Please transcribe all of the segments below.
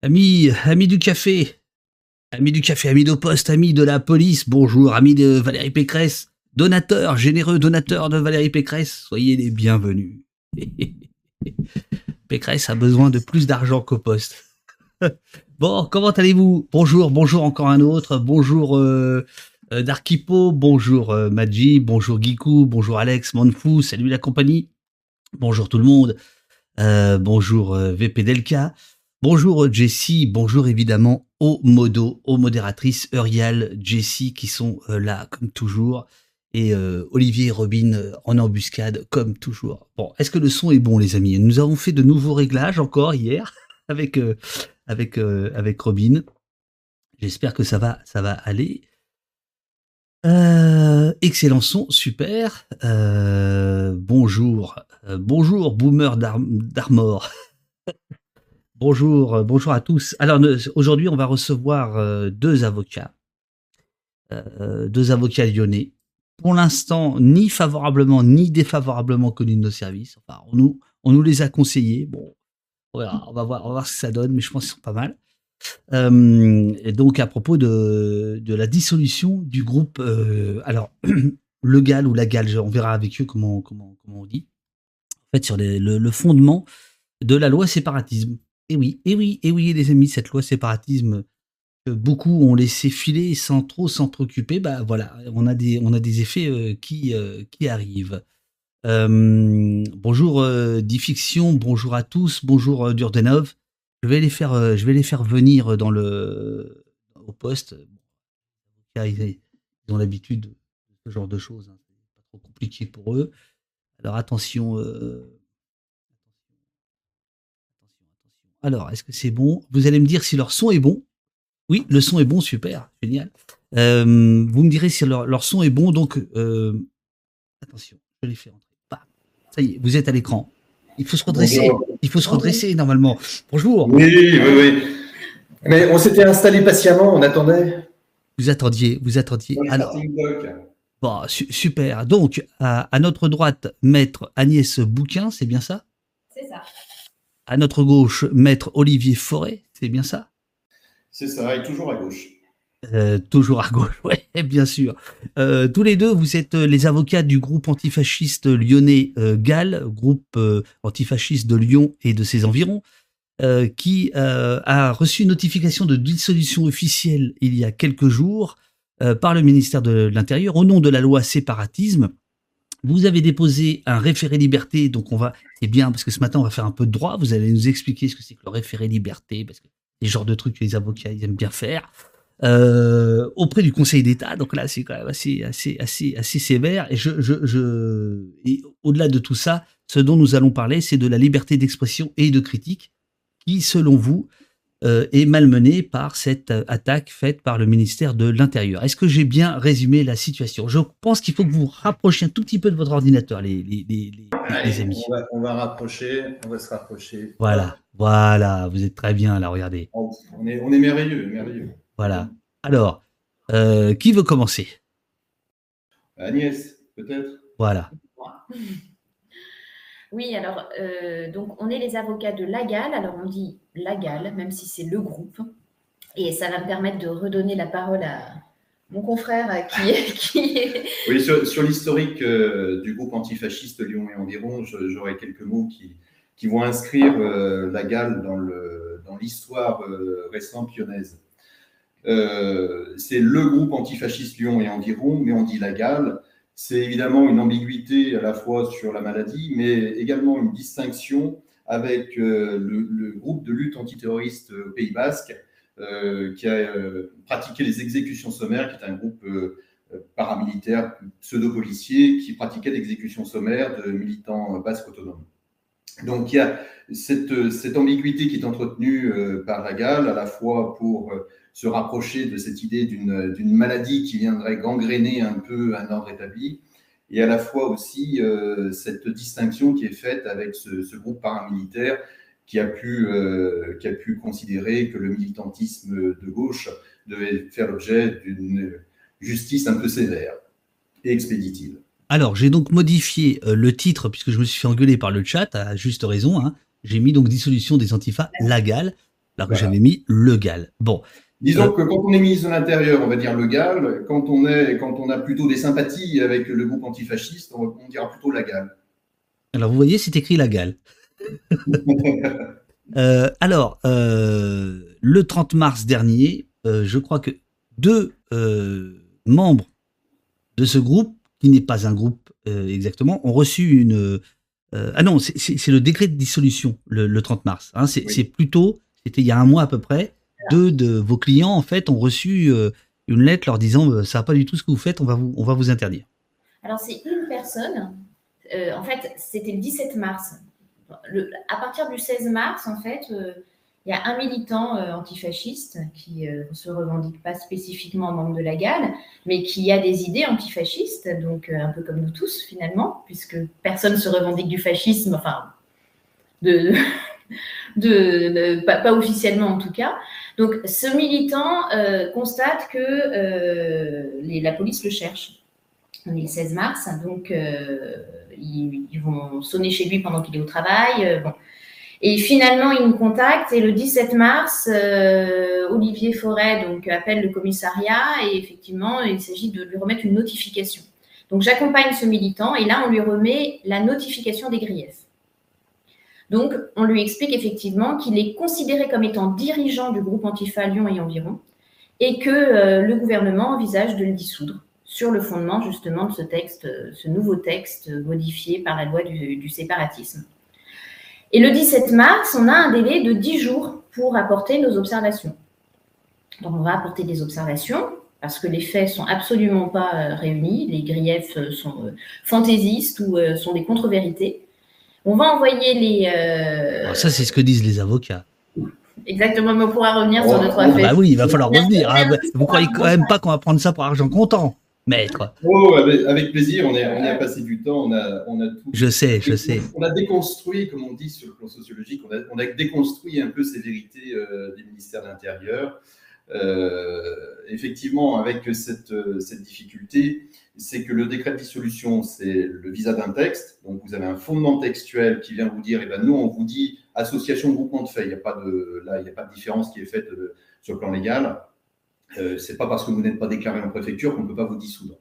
Amis, amis du café, amis du café, amis de poste, amis de la police, bonjour, amis de Valérie Pécresse, donateurs, généreux donateurs de Valérie Pécresse, soyez les bienvenus. Pécresse a besoin de plus d'argent qu'au poste. bon, comment allez-vous? Bonjour, bonjour encore un autre, bonjour euh, euh, Darkipo, bonjour euh, bonjour Giku, bonjour Alex, Monfou, salut la compagnie, bonjour tout le monde, bonjour VP Delka. Bonjour Jessie, bonjour évidemment aux modos, aux modératrices Uriel, Jessie qui sont euh, là comme toujours et euh, Olivier et Robin euh, en embuscade comme toujours. Bon, est-ce que le son est bon les amis? Nous avons fait de nouveaux réglages encore hier avec Robin. J'espère que ça va ça va aller. excellent son, super. bonjour, bonjour Boomer d'Armor. Bonjour, euh, bonjour à tous. Alors aujourd'hui, on va recevoir euh, deux avocats, euh, deux avocats lyonnais. Pour l'instant, ni favorablement ni défavorablement connus de nos services. Enfin, on nous, les a conseillés. Bon, on va voir, ce que ça donne, mais je pense qu'ils sont pas mal. et donc à propos de, la dissolution du groupe, alors le GAL ou la GAL, on verra avec eux comment, on dit. En fait, sur le fondement de la loi séparatisme. Et oui, et oui, et oui, les amis, cette loi séparatisme que beaucoup ont laissé filer sans trop s'en préoccuper, bah voilà, on a des, on a des effets euh, qui, euh, qui arrivent. Euh, bonjour Diffiction, bonjour à tous, bonjour Durdenov. Je vais les faire, je vais les faire venir dans le au poste. Ils, ont l'habitude de ce genre de choses, hein. c'est pas trop compliqué pour eux. Alors attention. Alors, est-ce que c'est bon? Vous allez me dire si leur son est bon. Oui, le son est bon, super, génial. Euh, vous me direz si leur, son est bon, donc euh, attention, je les fais rentrer. ça y est, vous êtes à l'écran. Il faut se redresser. Il faut se redresser normalement. Bonjour. Oui, oui, oui. Mais on s'était installé patiemment, on attendait. Vous attendiez, vous attendiez. Alors, bon, super. Donc, à, à, notre droite, maître Agnès Bouquin, c'est bien ça? C'est ça. À notre gauche, maître Olivier Forêt, c'est bien ça? C'est ça, et toujours à gauche. Euh, toujours à gauche, oui, bien sûr. Euh, tous les deux, vous êtes euh, les avocats du groupe antifasciste lyonnais GAL, groupe antifasciste de Lyon et de ses environs, qui a reçu une notification de dissolution officielle il y a quelques jours par le ministère de l'Intérieur au nom de la loi séparatisme vous avez déposé un référé liberté, donc on va, c'est bien parce que ce matin on va faire un peu de droit. Vous allez nous expliquer ce que c'est que le référé liberté, parce que c'est le genre de trucs que les avocats aiment bien faire. Euh, auprès du Conseil d'État, donc là c'est quand même assez, sévère. Et au-delà de tout ça, ce dont nous allons parler, c'est de la liberté d'expression et de critique, qui, selon vous, est malmené par cette euh, attaque faite par le ministère de l'Intérieur. Est-ce que j'ai bien résumé la situation? Je pense qu'il faut que vous rapprochiez un tout petit peu de votre ordinateur, les, les, les, amis. On va, rapprocher, on va se rapprocher. Voilà, voilà, vous êtes très bien là, regardez. On est, on est merveilleux, merveilleux. Voilà. Alors, euh, qui veut commencer? Agnès, peut-être? Voilà. Oui, alors, euh, donc on est les avocats de Lagal. Alors on dit Lagal, même si c'est le groupe. Et ça va me permettre de redonner la parole à mon confrère qui, qui est. Oui, sur, l'historique euh, du groupe antifasciste Lyon et environ, j'aurais quelques mots qui, vont inscrire euh, Lagal dans l'histoire récente lyonnaise. c'est le groupe antifasciste Lyon et environ, mais on dit Lagal c'est évidemment une ambiguïté à la fois sur la maladie, mais également une distinction avec euh, le, groupe de lutte antiterroriste au Pays Basque, euh, qui a euh, pratiqué les exécutions sommaires, qui est un groupe paramilitaire pseudo-policier qui pratiquait l'exécution sommaire de militants basques autonomes. Donc il y a cette, cette ambiguïté qui est entretenue par la GAL, à la fois pour se rapprocher de cette idée d'une maladie qui viendrait gangréner un peu un ordre établi, et à la fois aussi euh, cette distinction qui est faite avec ce, groupe paramilitaire qui a, pu, euh, qui a pu considérer que le militantisme de gauche devait faire l'objet d'une justice un peu sévère et expéditive. Alors, j'ai donc modifié euh, le titre, puisque je me suis fait engueuler par le chat, à juste raison. Hein. J'ai mis donc dissolution des antifas, Lagal. là que j'avais mis le GAL. Bon. Disons euh, que quand on est ministre de l'Intérieur, on va dire le GAL. Quand on, est, quand on a plutôt des sympathies avec le groupe antifasciste, on, dira plutôt la GAL. Alors vous voyez, c'est écrit la GAL. Euh, alors, euh, le 30 mars dernier, je crois que deux membres de ce groupe, qui n'est pas un groupe exactement, ont reçu une... ah non, c'est le décret de dissolution le, 30 mars. Hein. c'est plutôt, c'était il y a un mois à peu près, deux de vos clients, en fait, ont reçu euh, une lettre leur disant euh, ça va pas du tout ce que vous faites, on va vous, on va vous interdire. Alors, c'est une personne. Euh, en fait, c'était le 17 mars. à partir du 16 mars, en fait, il y a un militant antifasciste qui ne se revendique pas spécifiquement membre de la GAL, mais qui a des idées antifascistes, donc un peu comme nous tous finalement, puisque personne ne se revendique du fascisme, enfin, de, de, pas, officiellement en tout cas. Donc, ce militant euh, constate que euh, la police le cherche. On est le 16 mars, donc euh, ils, vont sonner chez lui pendant qu'il est au travail. Bon. Et finalement, il nous contacte et le 17 mars, Olivier Forêt donc, appelle le commissariat et effectivement, il s'agit de lui remettre une notification. Donc, j'accompagne ce militant et là, on lui remet la notification des griefs. Donc, on lui explique effectivement qu'il est considéré comme étant dirigeant du groupe Antifa Lyon et environ, et que euh, le gouvernement envisage de le dissoudre sur le fondement justement de ce texte, euh, ce nouveau texte modifié par la loi du, séparatisme. Et le 17 mars, on a un délai de 10 jours pour apporter nos observations. Donc, on va apporter des observations parce que les faits sont absolument pas euh, réunis, les griefs sont fantaisistes ou sont des contre-vérités. On va envoyer les. Euh, ça, c'est ce que disent les avocats. Exactement, mais on pourra revenir sur deux, trois faits. Bah oui, il va falloir revenir. Hein. Vous croyez quand même pas qu'on va prendre ça pour argent comptant Maître. Oh, avec, plaisir, on, est, on a passé du temps, on a, on a tout. Je sais, je sais. On a déconstruit, comme on dit sur le plan sociologique, on a, on a déconstruit un peu ces vérités euh, des ministères de l'Intérieur. Euh, effectivement, avec cette, difficulté, c'est que le décret de dissolution, c'est le visa d'un texte. Donc, vous avez un fondement textuel qui vient vous dire, eh ben, nous, on vous dit association, groupement de faits. Il n'y a pas de, différence qui est faite euh, sur le plan légal. Euh, c'est pas parce que vous n'êtes pas déclaré en préfecture qu'on ne peut pas vous dissoudre.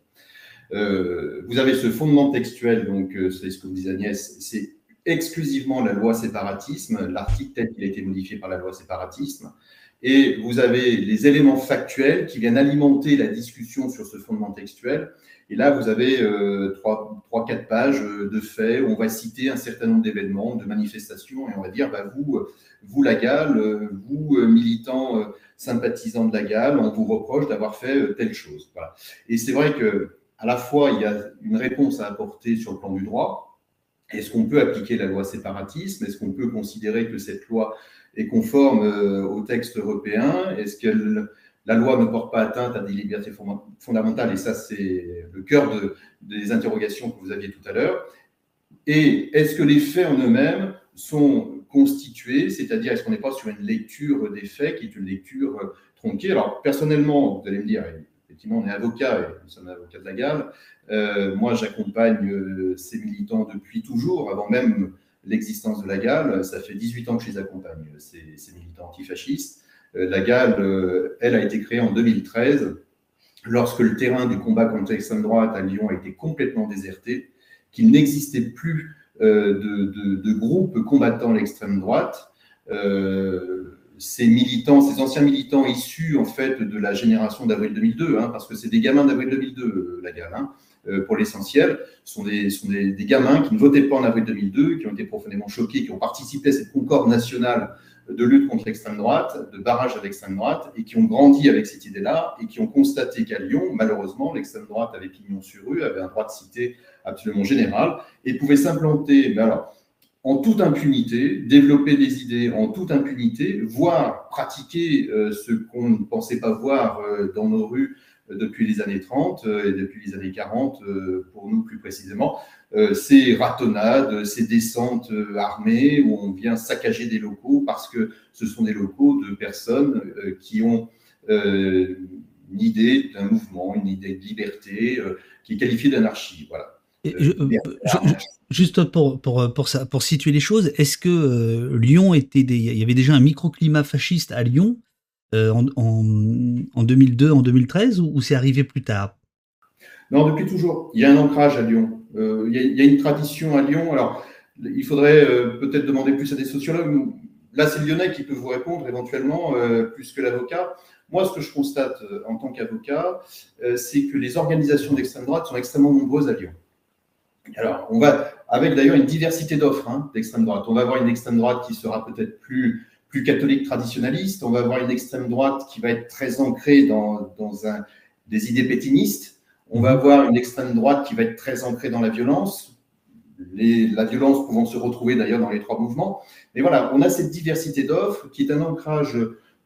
Euh, vous avez ce fondement textuel, donc c'est ce que vous dit Agnès, c'est exclusivement la loi séparatisme, l'article tel qu'il a été modifié par la loi séparatisme, et vous avez les éléments factuels qui viennent alimenter la discussion sur ce fondement textuel, et là, vous avez euh, trois, trois, quatre pages euh, de faits où on va citer un certain nombre d'événements, de manifestations, et on va dire, bah, vous, vous, la GAL, euh, vous, militants sympathisants de la GAL, on vous reproche d'avoir fait telle chose. Et c'est vrai que à la fois, il y a une réponse à apporter sur le plan du droit. Est-ce qu'on peut appliquer la loi séparatisme? Est-ce qu'on peut considérer que cette loi est conforme au texte européen Est-ce qu'elle la loi ne porte pas atteinte à des libertés fondamentales, et ça, c'est le cœur des interrogations que vous aviez tout à l'heure. Et est-ce que les faits en eux-mêmes sont constitués, c'est-à-dire est-ce qu'on n'est pas sur une lecture des faits qui est une lecture euh, tronquée? Alors, personnellement, vous allez me dire, effectivement, on est avocat, et nous sommes avocats de la gare. Euh, moi, j'accompagne euh, ces militants depuis toujours, avant même l'existence de la GAL. Ça fait 18 ans que je les accompagne, ces militants antifascistes. Euh, la GAL, euh, elle, a été créée en 2013, lorsque le terrain du combat contre l'extrême droite à Lyon a été complètement déserté, qu'il n'existait plus euh, de, groupes combattant l'extrême droite. ces militants, ces anciens militants issus en fait de la génération d'avril 2002, hein, parce que c'est des gamins d'avril 2002, la GAL, pour l'essentiel, sont, des, sont des, gamins qui ne votaient pas en avril 2002, qui ont été profondément choqués, qui ont participé à cette concorde nationale de lutte contre l'extrême droite, de barrage à l'extrême droite, et qui ont grandi avec cette idée-là, et qui ont constaté qu'à Lyon, malheureusement, l'extrême droite avait pignon sur rue, avait un droit de cité absolument général, et pouvait s'implanter, mais alors, en toute impunité, développer des idées en toute impunité, voire pratiquer euh, ce qu'on ne pensait pas voir euh, dans nos rues depuis les années 30 euh, et depuis les années 40, euh, pour nous plus précisément, euh, ces ratonnades, ces descentes armées où on vient saccager des locaux parce que ce sont des locaux de personnes qui ont une idée d'un mouvement, une idée de liberté qui est qualifiée d'anarchie. Voilà. juste pour, pour, pour, ça, pour situer les choses, est-ce que Lyon était il y avait déjà un microclimat fasciste à Lyon en, en, 2002, en 2013 ou, c'est arrivé plus tard? Non, depuis toujours. Il y a un ancrage à Lyon. il, y a, une tradition à Lyon. Alors, il faudrait peut-être demander plus à des sociologues. Là, c'est Lyonnais qui peut vous répondre éventuellement, plus que l'avocat. Moi, ce que je constate euh, en tant qu'avocat, euh, c'est que les organisations d'extrême droite sont extrêmement nombreuses à Lyon. Alors, on va, avec d'ailleurs une diversité d'offres hein, d'extrême droite. On va avoir une extrême droite qui sera peut-être plus, plus catholique traditionnaliste. On va avoir une extrême droite qui va être très ancrée dans, dans un, des idées pétinistes. On va avoir une extrême droite qui va être très ancrée dans la violence. Les, la violence pouvant se retrouver d'ailleurs dans les trois mouvements. Mais voilà, on a cette diversité d'offres qui est un ancrage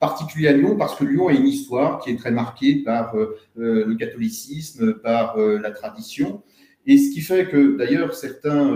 particulier à Lyon parce que Lyon a une histoire qui est très marquée par euh, euh, le catholicisme, par euh, la tradition. Et ce qui fait que d'ailleurs certains,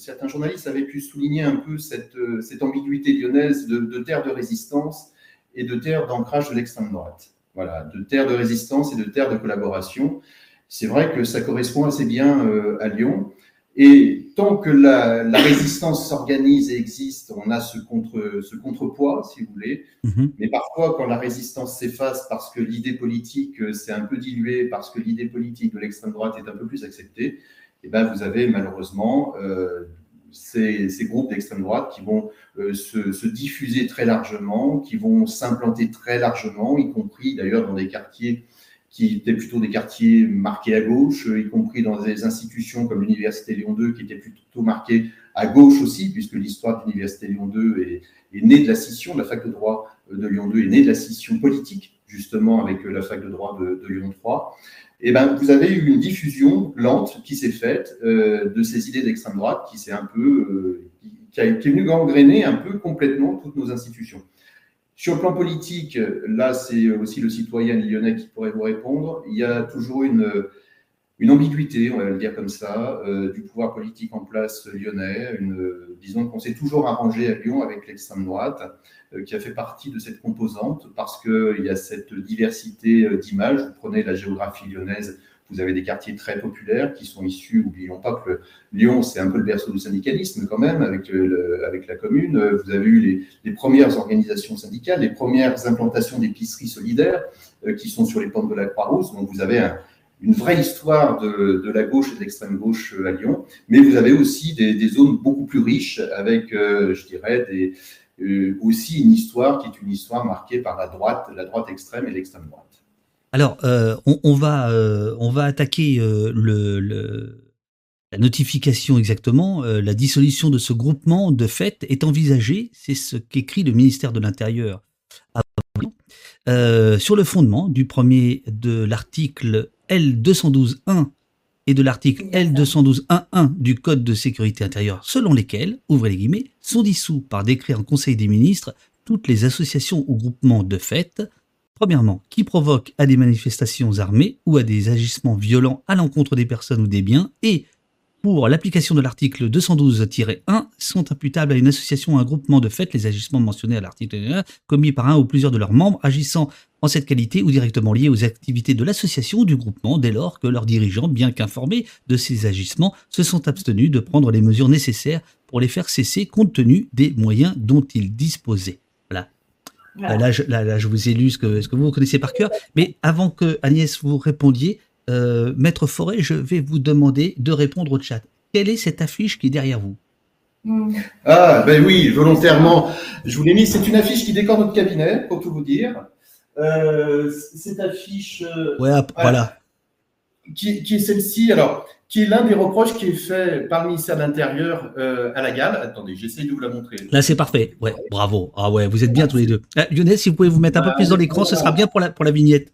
certains journalistes avaient pu souligner un peu cette, cette ambiguïté lyonnaise de, de, terre de résistance et de terre d'ancrage de l'extrême droite. Voilà, de terre de résistance et de terre de collaboration. C'est vrai que ça correspond assez bien à Lyon. Et tant que la, résistance s'organise et existe, on a ce, contre, ce contrepoids, si vous voulez. Mhm. Mais parfois, quand la résistance s'efface parce que l'idée politique euh, s'est un peu diluée, parce que l'idée politique de l'extrême droite est un peu plus acceptée, eh ben, vous avez malheureusement euh, ces, groupes d'extrême droite qui vont euh, se, se, diffuser très largement, qui vont s'implanter très largement, y compris d'ailleurs dans des quartiers qui étaient plutôt des quartiers marqués à gauche, y compris dans des institutions comme l'Université Lyon 2, qui étaient plutôt marquées à gauche aussi, puisque l'histoire de l'Université Lyon 2 est, née de la scission, la fac de droit de Lyon 2 est née de la scission politique, justement avec la fac de droit de, de Lyon 3. Et ben, vous avez eu une diffusion lente qui s'est faite euh, de ces idées d'extrême droite, qui s'est un peu, euh, qui, a, qui est venue gangréner un peu complètement toutes nos institutions. Sur le plan politique, là, c'est aussi le citoyen lyonnais qui pourrait vous répondre. Il y a toujours une, une ambiguïté, on va le dire comme ça, euh, du pouvoir politique en place lyonnais. Une, disons qu'on s'est toujours arrangé à Lyon avec l'extrême droite, euh, qui a fait partie de cette composante, parce qu'il y a cette diversité euh, d'images. Vous prenez la géographie lyonnaise, vous avez des quartiers très populaires qui sont issus, oublions pas que Lyon, c'est un peu le berceau du syndicalisme quand même, avec, euh, la commune. Vous avez eu les, premières organisations syndicales, les premières implantations d'épiceries solidaires euh, qui sont sur les pentes de la Croix-Rousse. Donc vous avez un, une vraie histoire de, la gauche et de l'extrême gauche euh, à Lyon, mais vous avez aussi des, zones beaucoup plus riches avec, je dirais, des, aussi une histoire qui est une histoire marquée par la droite, la droite extrême et l'extrême droite. Alors, euh, on, va, euh, attaquer euh, la notification exactement. la dissolution de ce groupement, de fait, est envisagée. C'est ce qu'écrit le ministère de l'Intérieur sur le fondement du premier de l'article L212.1 et de l'article L212.1.1 du Code de sécurité intérieure, selon lesquels, ouvrez les guillemets, sont dissous par décret en Conseil des ministres toutes les associations ou groupements de fait Premièrement, qui provoque à des manifestations armées ou à des agissements violents à l'encontre des personnes ou des biens, et pour l'application de l'article 212-1 sont imputables à une association ou un groupement de fait les agissements mentionnés à l'article 1 commis par un ou plusieurs de leurs membres agissant en cette qualité ou directement liés aux activités de l'association ou du groupement dès lors que leurs dirigeants, bien qu'informés de ces agissements, se sont abstenus de prendre les mesures nécessaires pour les faire cesser compte tenu des moyens dont ils disposaient. Là, je, vous ai lu ce que, ce que vous connaissez par cœur. Mais avant que Agnès vous répondiez, euh, Maître Forêt, je vais vous demander de répondre au chat. Quelle est cette affiche qui est derrière vous? Ah, ben oui, volontairement. Je vous l'ai mis. C'est une affiche qui décore notre cabinet, pour tout vous dire. Euh, cette affiche. Euh, ouais, voilà. Qui, qui est celle-ci. Alors, qui est l'un des reproches qui est fait par le ministère de l'Intérieur euh, à la gale. Attendez, j'essaie de vous la montrer. Là, c'est parfait. Ouais, bravo. Ah ouais, vous êtes bien tous les deux. Lionel, si vous pouvez vous mettre un peu plus dans l'écran, ce sera bien pour la, pour la vignette.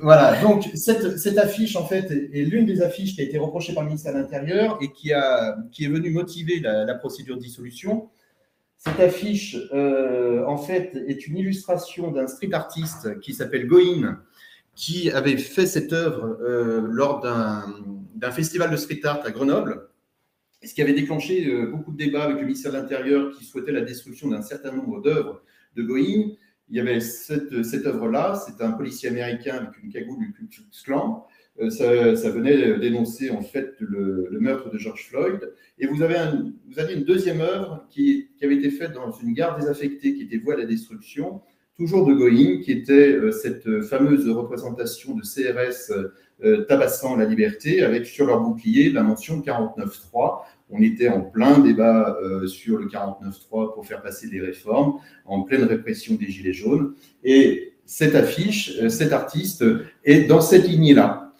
Voilà, donc cette, affiche, en fait, est l'une des affiches qui a été reprochée par le ministère de l'Intérieur et qui, a, qui est venue motiver la, procédure de dissolution. Cette affiche, euh, en fait, est une illustration d'un street artiste qui s'appelle Goin, qui avait fait cette œuvre euh, lors d'un festival de street art à Grenoble, ce qui avait déclenché euh, beaucoup de débats avec le ministère de l'Intérieur qui souhaitait la destruction d'un certain nombre d'œuvres de Goïn. Il y avait cette, œuvre-là, c'est un policier américain avec une cagoule du Ku Klux Klan, ça, venait dénoncer en fait le, meurtre de George Floyd. Et vous avez, vous avez une deuxième œuvre qui, avait été faite dans une gare désaffectée qui était vouée à la destruction, toujours de Going, qui était cette fameuse représentation de CRS tabassant la liberté avec sur leur bouclier la mention 49.3 on était en plein débat euh, sur le 49.3 pour faire passer des réformes, en pleine répression des Gilets jaunes. Et cette affiche, euh, cet artiste est dans cette lignée-là.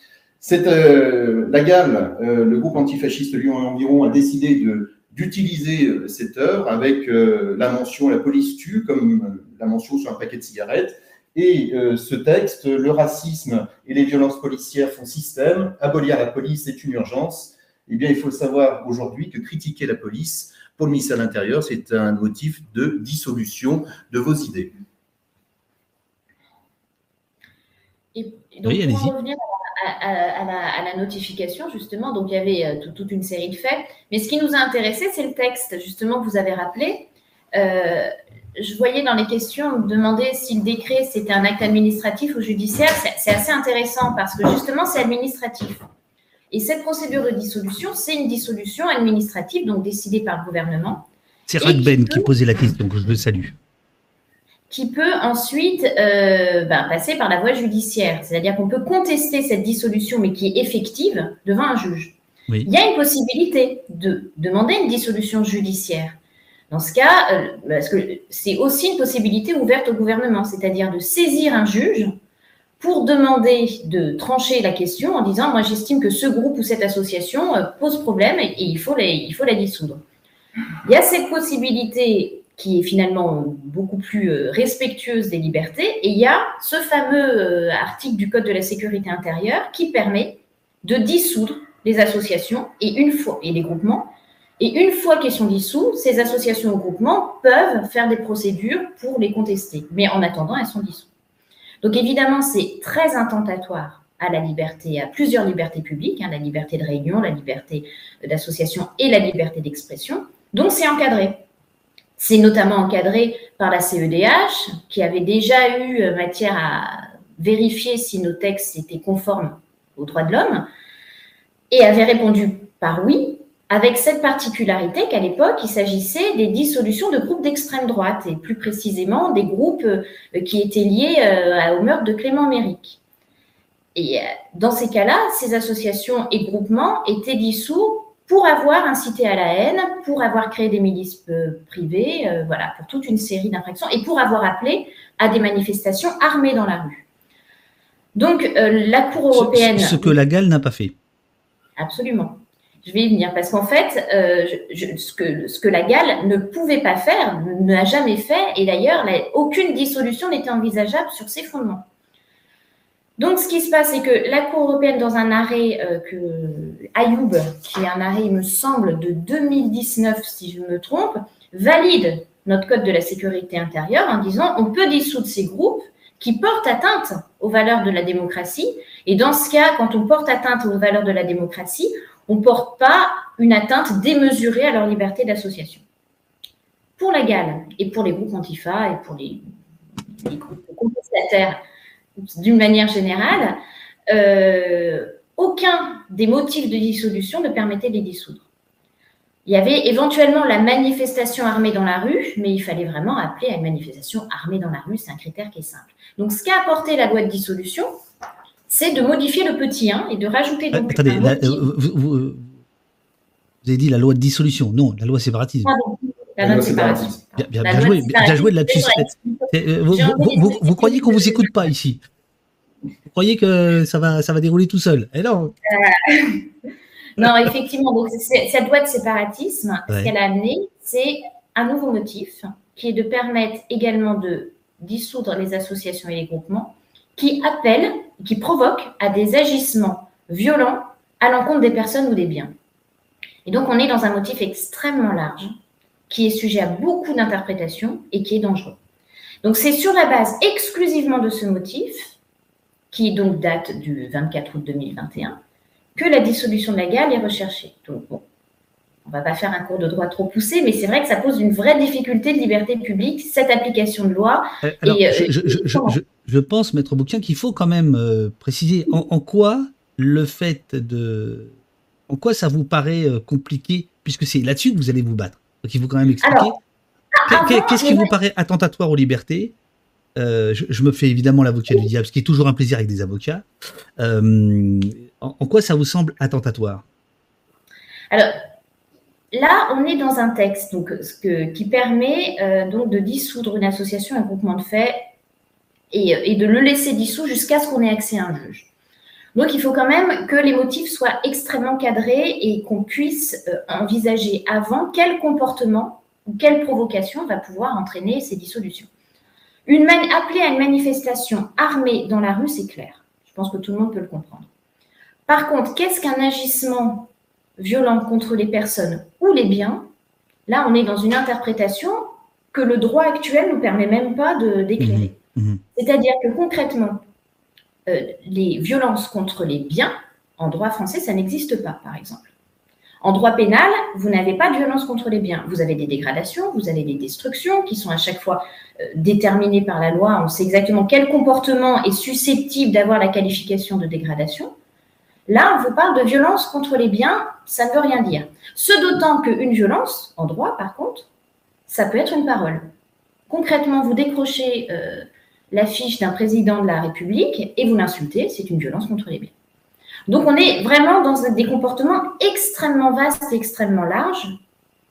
Euh, la Gale, le groupe antifasciste Lyon et environ, a décidé d'utiliser cette œuvre avec la mention La police tue, comme la mention sur un paquet de cigarettes. Et ce texte, le racisme et les violences policières font système, abolir la police est une urgence eh bien, il faut savoir aujourd'hui que critiquer la police, pour le ministère de l'Intérieur, c'est un motif de dissolution de vos idées. Et donc, pour revenir à, la, notification, justement, donc il y avait euh, toute une série de faits, mais ce qui nous a intéressé, c'est le texte, justement, que vous avez rappelé. Euh, je voyais dans les questions demander si le décret c'était un acte administratif ou judiciaire. C'est assez intéressant parce que justement c'est administratif. Et cette procédure de dissolution, c'est une dissolution administrative, donc décidée par le gouvernement. C'est Ragben qui, posait la question, que je le salue. Qui peut ensuite euh, ben, passer par la voie judiciaire. C'est-à-dire qu'on peut contester cette dissolution, mais qui est effective, devant un juge. Il y a une possibilité de demander une dissolution judiciaire. Dans ce cas, euh, parce que c'est aussi une possibilité ouverte au gouvernement, c'est-à-dire de saisir un juge pour demander de trancher la question en disant moi j'estime que ce groupe ou cette association euh, pose problème et, il, faut il faut la dissoudre. Il y a cette possibilité qui est finalement beaucoup plus euh, respectueuse des libertés et il y a ce fameux euh, article du Code de la sécurité intérieure qui permet de dissoudre les associations et une fois et les groupements et une fois qu'elles sont dissous, ces associations ou groupements peuvent faire des procédures pour les contester. Mais en attendant, elles sont dissoutes. Donc évidemment, c'est très intentatoire à la liberté, à plusieurs libertés publiques, hein, la liberté de réunion, la liberté d'association et la liberté d'expression. Donc c'est encadré. C'est notamment encadré par la CEDH, qui avait déjà eu euh, matière à vérifier si nos textes étaient conformes aux droits de l'homme, et avait répondu par oui, avec cette particularité qu'à l'époque, il s'agissait des dissolutions de groupes d'extrême droite, et plus précisément des groupes euh, qui étaient liés euh, au meurtre de Clément Méric. Et euh, dans ces cas-là, ces associations et groupements étaient dissous pour avoir incité à la haine, pour avoir créé des milices privées, voilà, pour toute une série d'infractions, et pour avoir appelé à des manifestations armées dans la rue. Donc, la Cour européenne. ce que la Galle n'a pas fait. Absolument. Je vais y venir parce qu'en fait, euh, ce, que, ce que la Galles ne pouvait pas faire, n'a jamais fait, et d'ailleurs, aucune dissolution n'était envisageable sur ces fondements. Donc, ce qui se passe, c'est que la Cour européenne, dans un arrêt euh, que Ayoub, qui est un arrêt, il me semble, de 2019, si je me trompe, valide notre code de la sécurité intérieure en disant on peut dissoudre ces groupes qui portent atteinte aux valeurs de la démocratie. Et dans ce cas, quand on porte atteinte aux valeurs de la démocratie, on ne porte pas une atteinte démesurée à leur liberté d'association. Pour la GAL et pour les groupes Antifa et pour les, groupes contestataires d'une manière générale, euh, aucun des motifs de dissolution ne permettait de les dissoudre. Il y avait éventuellement la manifestation armée dans la rue, mais il fallait vraiment appeler à une manifestation armée dans la rue, c'est un critère qui est simple. Donc ce qu'a apporté la loi de dissolution, c'est de modifier le petit 1 et de rajouter donc Attendez, euh, vous, avez dit la loi de dissolution. Non, la loi séparatiste. la loi séparatiste. Bien, joué, bien joué de la euh, vous, vous, croyez qu'on vous écoute pas ici? Vous croyez que ça va, ça va dérouler tout seul? Et non. Euh, non, effectivement. Donc cette loi de séparatisme, ce qu'elle a amené, c'est un nouveau motif qui est de permettre également de dissoudre les associations et les groupements qui appellent, qui provoquent à des agissements violents à l'encontre des personnes ou des biens. Et donc, on est dans un motif extrêmement large, qui est sujet à beaucoup d'interprétations et qui est dangereux. Donc, c'est sur la base exclusivement de ce motif, qui donc date du 24 août 2021, que la dissolution de la gale est recherchée. Donc, bon, on va pas faire un cours de droit trop poussé, mais c'est vrai que ça pose une vraie difficulté de liberté publique, cette application de loi. Euh, alors, et, euh, je, je, pense, Maître Bouquin, qu'il faut quand même euh, préciser en, quoi le fait de... En quoi ça vous paraît compliqué, puisque c'est là-dessus que vous allez vous battre Donc il faut quand même expliquer. Qu'est-ce qui vous paraît attentatoire aux libertés? Je, me fais évidemment l'avocat du diable, ce qui est toujours un plaisir avec des avocats. en, quoi ça vous semble attentatoire? Alors, Là, on est dans un texte qui permet euh, donc de dissoudre une association, un groupement de faits, et, de le laisser dissous jusqu'à ce qu'on ait accès à un juge. Donc, il faut quand même que les motifs soient extrêmement cadrés et qu'on puisse euh, envisager avant quel comportement ou quelle provocation va pouvoir entraîner ces dissolutions. Appeler à une manifestation armée dans la rue, c'est clair. Je pense que tout le monde peut le comprendre. Par contre, qu'est-ce qu'un agissement violente contre les personnes ou les biens, là, on est dans une interprétation que le droit actuel ne nous permet même pas de d'éclairer. Mmh, mmh. C'est-à-dire que concrètement, euh, les violences contre les biens, en droit français, ça n'existe pas, par exemple. En droit pénal, vous n'avez pas de violence contre les biens. Vous avez des dégradations, vous avez des destructions qui sont à chaque fois euh, déterminées par la loi. On sait exactement quel comportement est susceptible d'avoir la qualification de dégradation. Là, on vous parle de violence contre les biens, ça ne veut rien dire. Ce d'autant qu'une violence, en droit par contre, ça peut être une parole. Concrètement, vous décrochez euh, l'affiche d'un président de la République et vous l'insultez, c'est une violence contre les biens. Donc on est vraiment dans des comportements extrêmement vastes et extrêmement larges,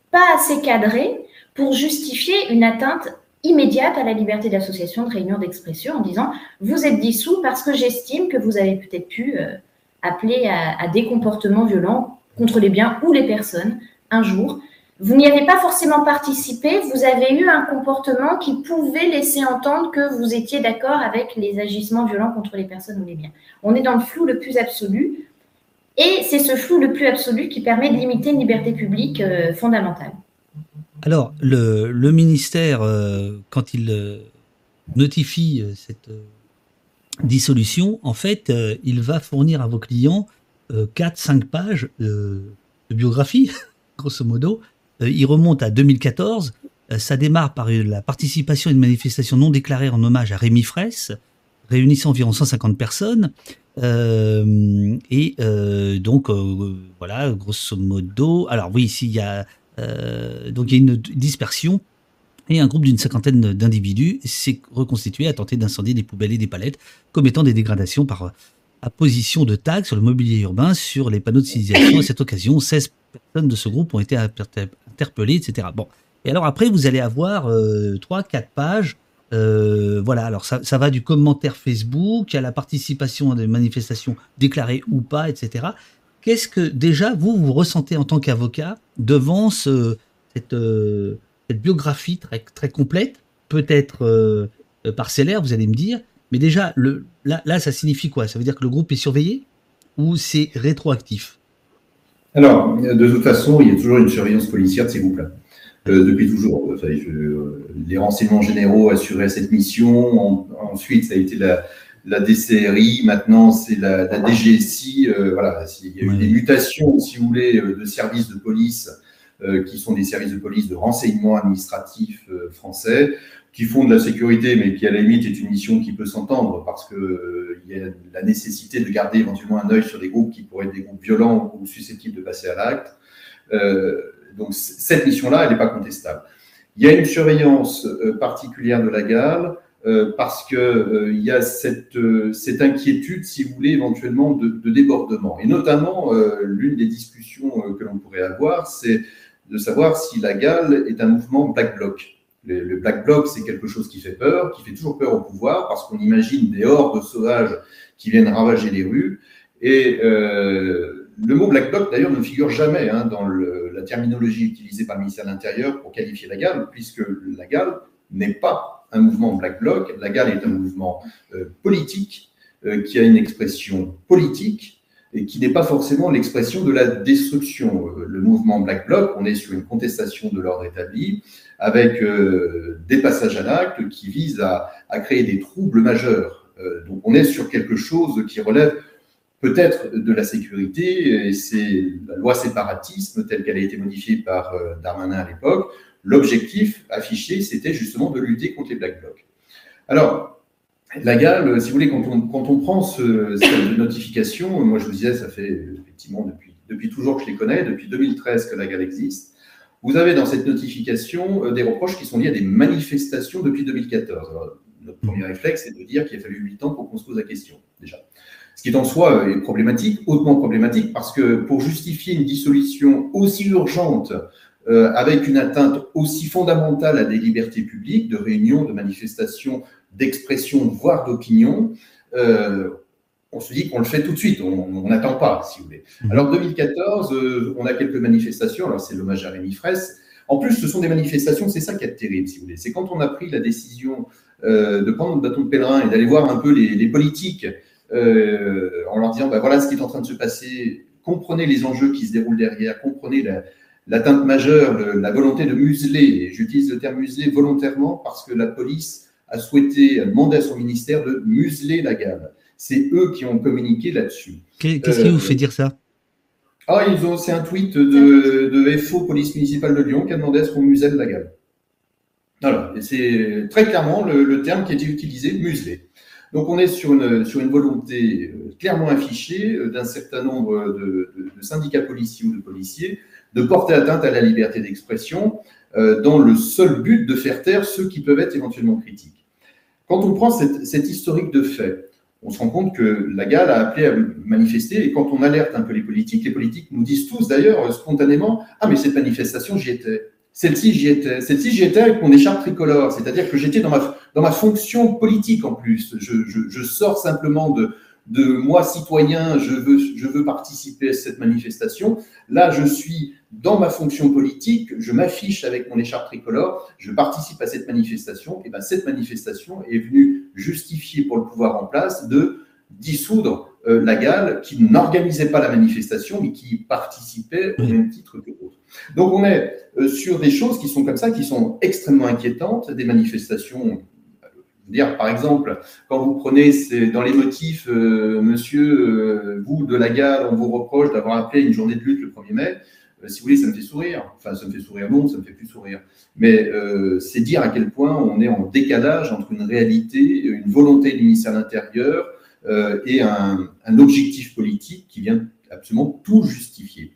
pas assez cadrés pour justifier une atteinte immédiate à la liberté d'association, de réunion, d'expression en disant vous êtes dissous parce que j'estime que vous avez peut-être pu euh, appelé à, des comportements violents contre les biens ou les personnes un jour. Vous n'y avez pas forcément participé, vous avez eu un comportement qui pouvait laisser entendre que vous étiez d'accord avec les agissements violents contre les personnes ou les biens. On est dans le flou le plus absolu, et c'est ce flou le plus absolu qui permet de limiter une liberté publique euh, fondamentale. Alors, le, ministère, euh, quand il euh, notifie cette dissolution, en fait, euh, il va fournir à vos clients 4-5 euh, pages de biographie, grosso modo. Euh, il remonte à 2014. ça démarre par la participation à une manifestation non déclarée en hommage à Rémi Fraisse, réunissant environ 150 personnes. et donc, voilà, grosso modo. Alors oui, ici, il y a, donc, il y a une dispersion et un groupe d'une cinquantaine d'individus s'est reconstitué à tenter d'incendier des poubelles et des palettes, commettant des dégradations par apposition de tags sur le mobilier urbain, sur les panneaux de signalisation. À cette occasion, 16 personnes de ce groupe ont été interpellées, etc. Bon. Et alors après, vous allez avoir euh, 3-4 pages. Euh, voilà, alors ça, ça, va du commentaire Facebook à la participation à des manifestations déclarées ou pas, etc. Qu'est-ce que déjà vous, vous ressentez en tant qu'avocat devant ce, cette... Euh, cette biographie très, très complète, peut-être euh, euh, parcellaire, vous allez me dire, mais déjà, le, là, là, ça signifie quoi? Ça veut dire que le groupe est surveillé ou c'est rétroactif? Alors, de toute façon, il y a toujours une surveillance policière de ces groupes-là. Euh, depuis toujours. les renseignements généraux assuraient cette mission. ensuite, ça a été la, la DCRI. Maintenant, c'est la, DGSI. voilà, il y a eu des mutations, si vous voulez, de services de police qui sont des services de police de renseignement administratif euh, français, qui font de la sécurité, mais qui à la limite est une mission qui peut s'entendre parce qu'il euh, y a la nécessité de garder éventuellement un œil sur des groupes qui pourraient être des groupes violents ou susceptibles de passer à l'acte. donc cette mission-là, elle n'est pas contestable. Il y a une surveillance particulière de la gare parce qu'il y a cette, cette, inquiétude, si vous voulez, éventuellement de débordement. Et notamment, l'une des discussions que l'on pourrait avoir, c'est de savoir si la gale est un mouvement black bloc. Le, black bloc, c'est quelque chose qui fait peur, qui fait toujours peur au pouvoir, parce qu'on imagine des hordes sauvages qui viennent ravager les rues. Et euh, le mot black bloc, d'ailleurs, ne figure jamais hein, dans la terminologie utilisée par le ministère de l'Intérieur pour qualifier la gale, puisque la gale n'est pas un mouvement black bloc. La gale est un mouvement euh, politique euh, qui a une expression politique et qui n'est pas forcément l'expression de la destruction. Euh, le mouvement Black Bloc, on est sur une contestation de l'ordre établi, avec euh, des passages à l'acte qui visent à, créer des troubles majeurs. Euh, donc on est sur quelque chose qui relève peut-être de la sécurité, et c'est la loi séparatisme telle qu'elle a été modifiée par Darmanin à l'époque. L'objectif affiché, c'était justement de lutter contre les Black Blocs. Alors, la GAL, si vous voulez, quand on, quand on prend ce, cette notification, moi je vous disais, ça fait effectivement depuis, depuis toujours que je les connais, depuis 2013 que la GAL existe. Vous avez dans cette notification des reproches qui sont liés à des manifestations depuis 2014. notre premier réflexe, c'est de dire qu'il a fallu 8 ans pour qu'on se pose la question, déjà. Ce qui est en soi est problématique, hautement problématique, parce que pour justifier une dissolution aussi urgente, euh, avec une atteinte aussi fondamentale à des libertés publiques, de réunion, de manifestation, d'expression, voire d'opinion, euh, on se dit qu'on le fait tout de suite, on n'attend pas, si vous voulez. Mmh. Alors 2014, euh, on a quelques manifestations, alors c'est l'hommage à Rémi Fraisse. En plus, ce sont des manifestations, c'est ça qui est terrible, si vous voulez. C'est quand on a pris la décision de prendre le bâton de pèlerin et d'aller voir un peu les, les politiques euh, en leur disant, bah, voilà ce qui est en train de se passer, comprenez les enjeux qui se déroulent derrière, comprenez l'atteinte majeure, la volonté de museler, et j'utilise le terme museler volontairement parce que la police a souhaité, a demandé à son ministère de museler la gale. C'est eux qui ont communiqué là-dessus. Qu'est-ce qui vous euh, fait dire ça? Ah, ils ont, c'est un tweet de, de, FO Police Municipale de Lyon qui a demandé à ce qu'on muselle la gale. Voilà, c'est très clairement le, le, terme qui a été utilisé, museler. Donc on est sur une, sur une volonté euh, clairement affichée euh, d'un certain nombre de, syndicats policiers ou de policiers de porter atteinte à la liberté d'expression euh, dans le seul but de faire taire ceux qui peuvent être éventuellement critiques. Quand on prend cette, historique de fait, on se rend compte que la GAL a appelé à manifester et quand on alerte un peu les politiques, les politiques nous disent tous d'ailleurs spontanément Ah, mais cette manifestation, j'y étais. Celle-ci, j'y étais. Celle-ci, j'y étais avec mon écharpe tricolore. C'est-à-dire que j'étais dans ma, fonction politique en plus. Je sors simplement de, de moi, citoyen, je veux, participer à cette manifestation. Là, je suis dans ma fonction politique, je m'affiche avec mon écharpe tricolore, je participe à cette manifestation. Et bien, cette manifestation est venue justifier pour le pouvoir en place de dissoudre euh, la GAL qui n'organisait pas la manifestation, mais qui participait au même titre que d'autres. Donc on est euh, sur des choses qui sont comme ça, qui sont extrêmement inquiétantes, des manifestations. Dire, par exemple, quand vous prenez dans les motifs, euh, monsieur, vous de la GAL, on vous reproche d'avoir appelé une journée de lutte le 1er mai. si vous voulez, ça me fait sourire. Enfin, ça me fait sourire, non, ça me fait plus sourire. Mais c'est dire à quel point on est en décalage entre une réalité, une volonté du ministère de l'Intérieur, euh, et un, objectif politique qui vient absolument tout justifier.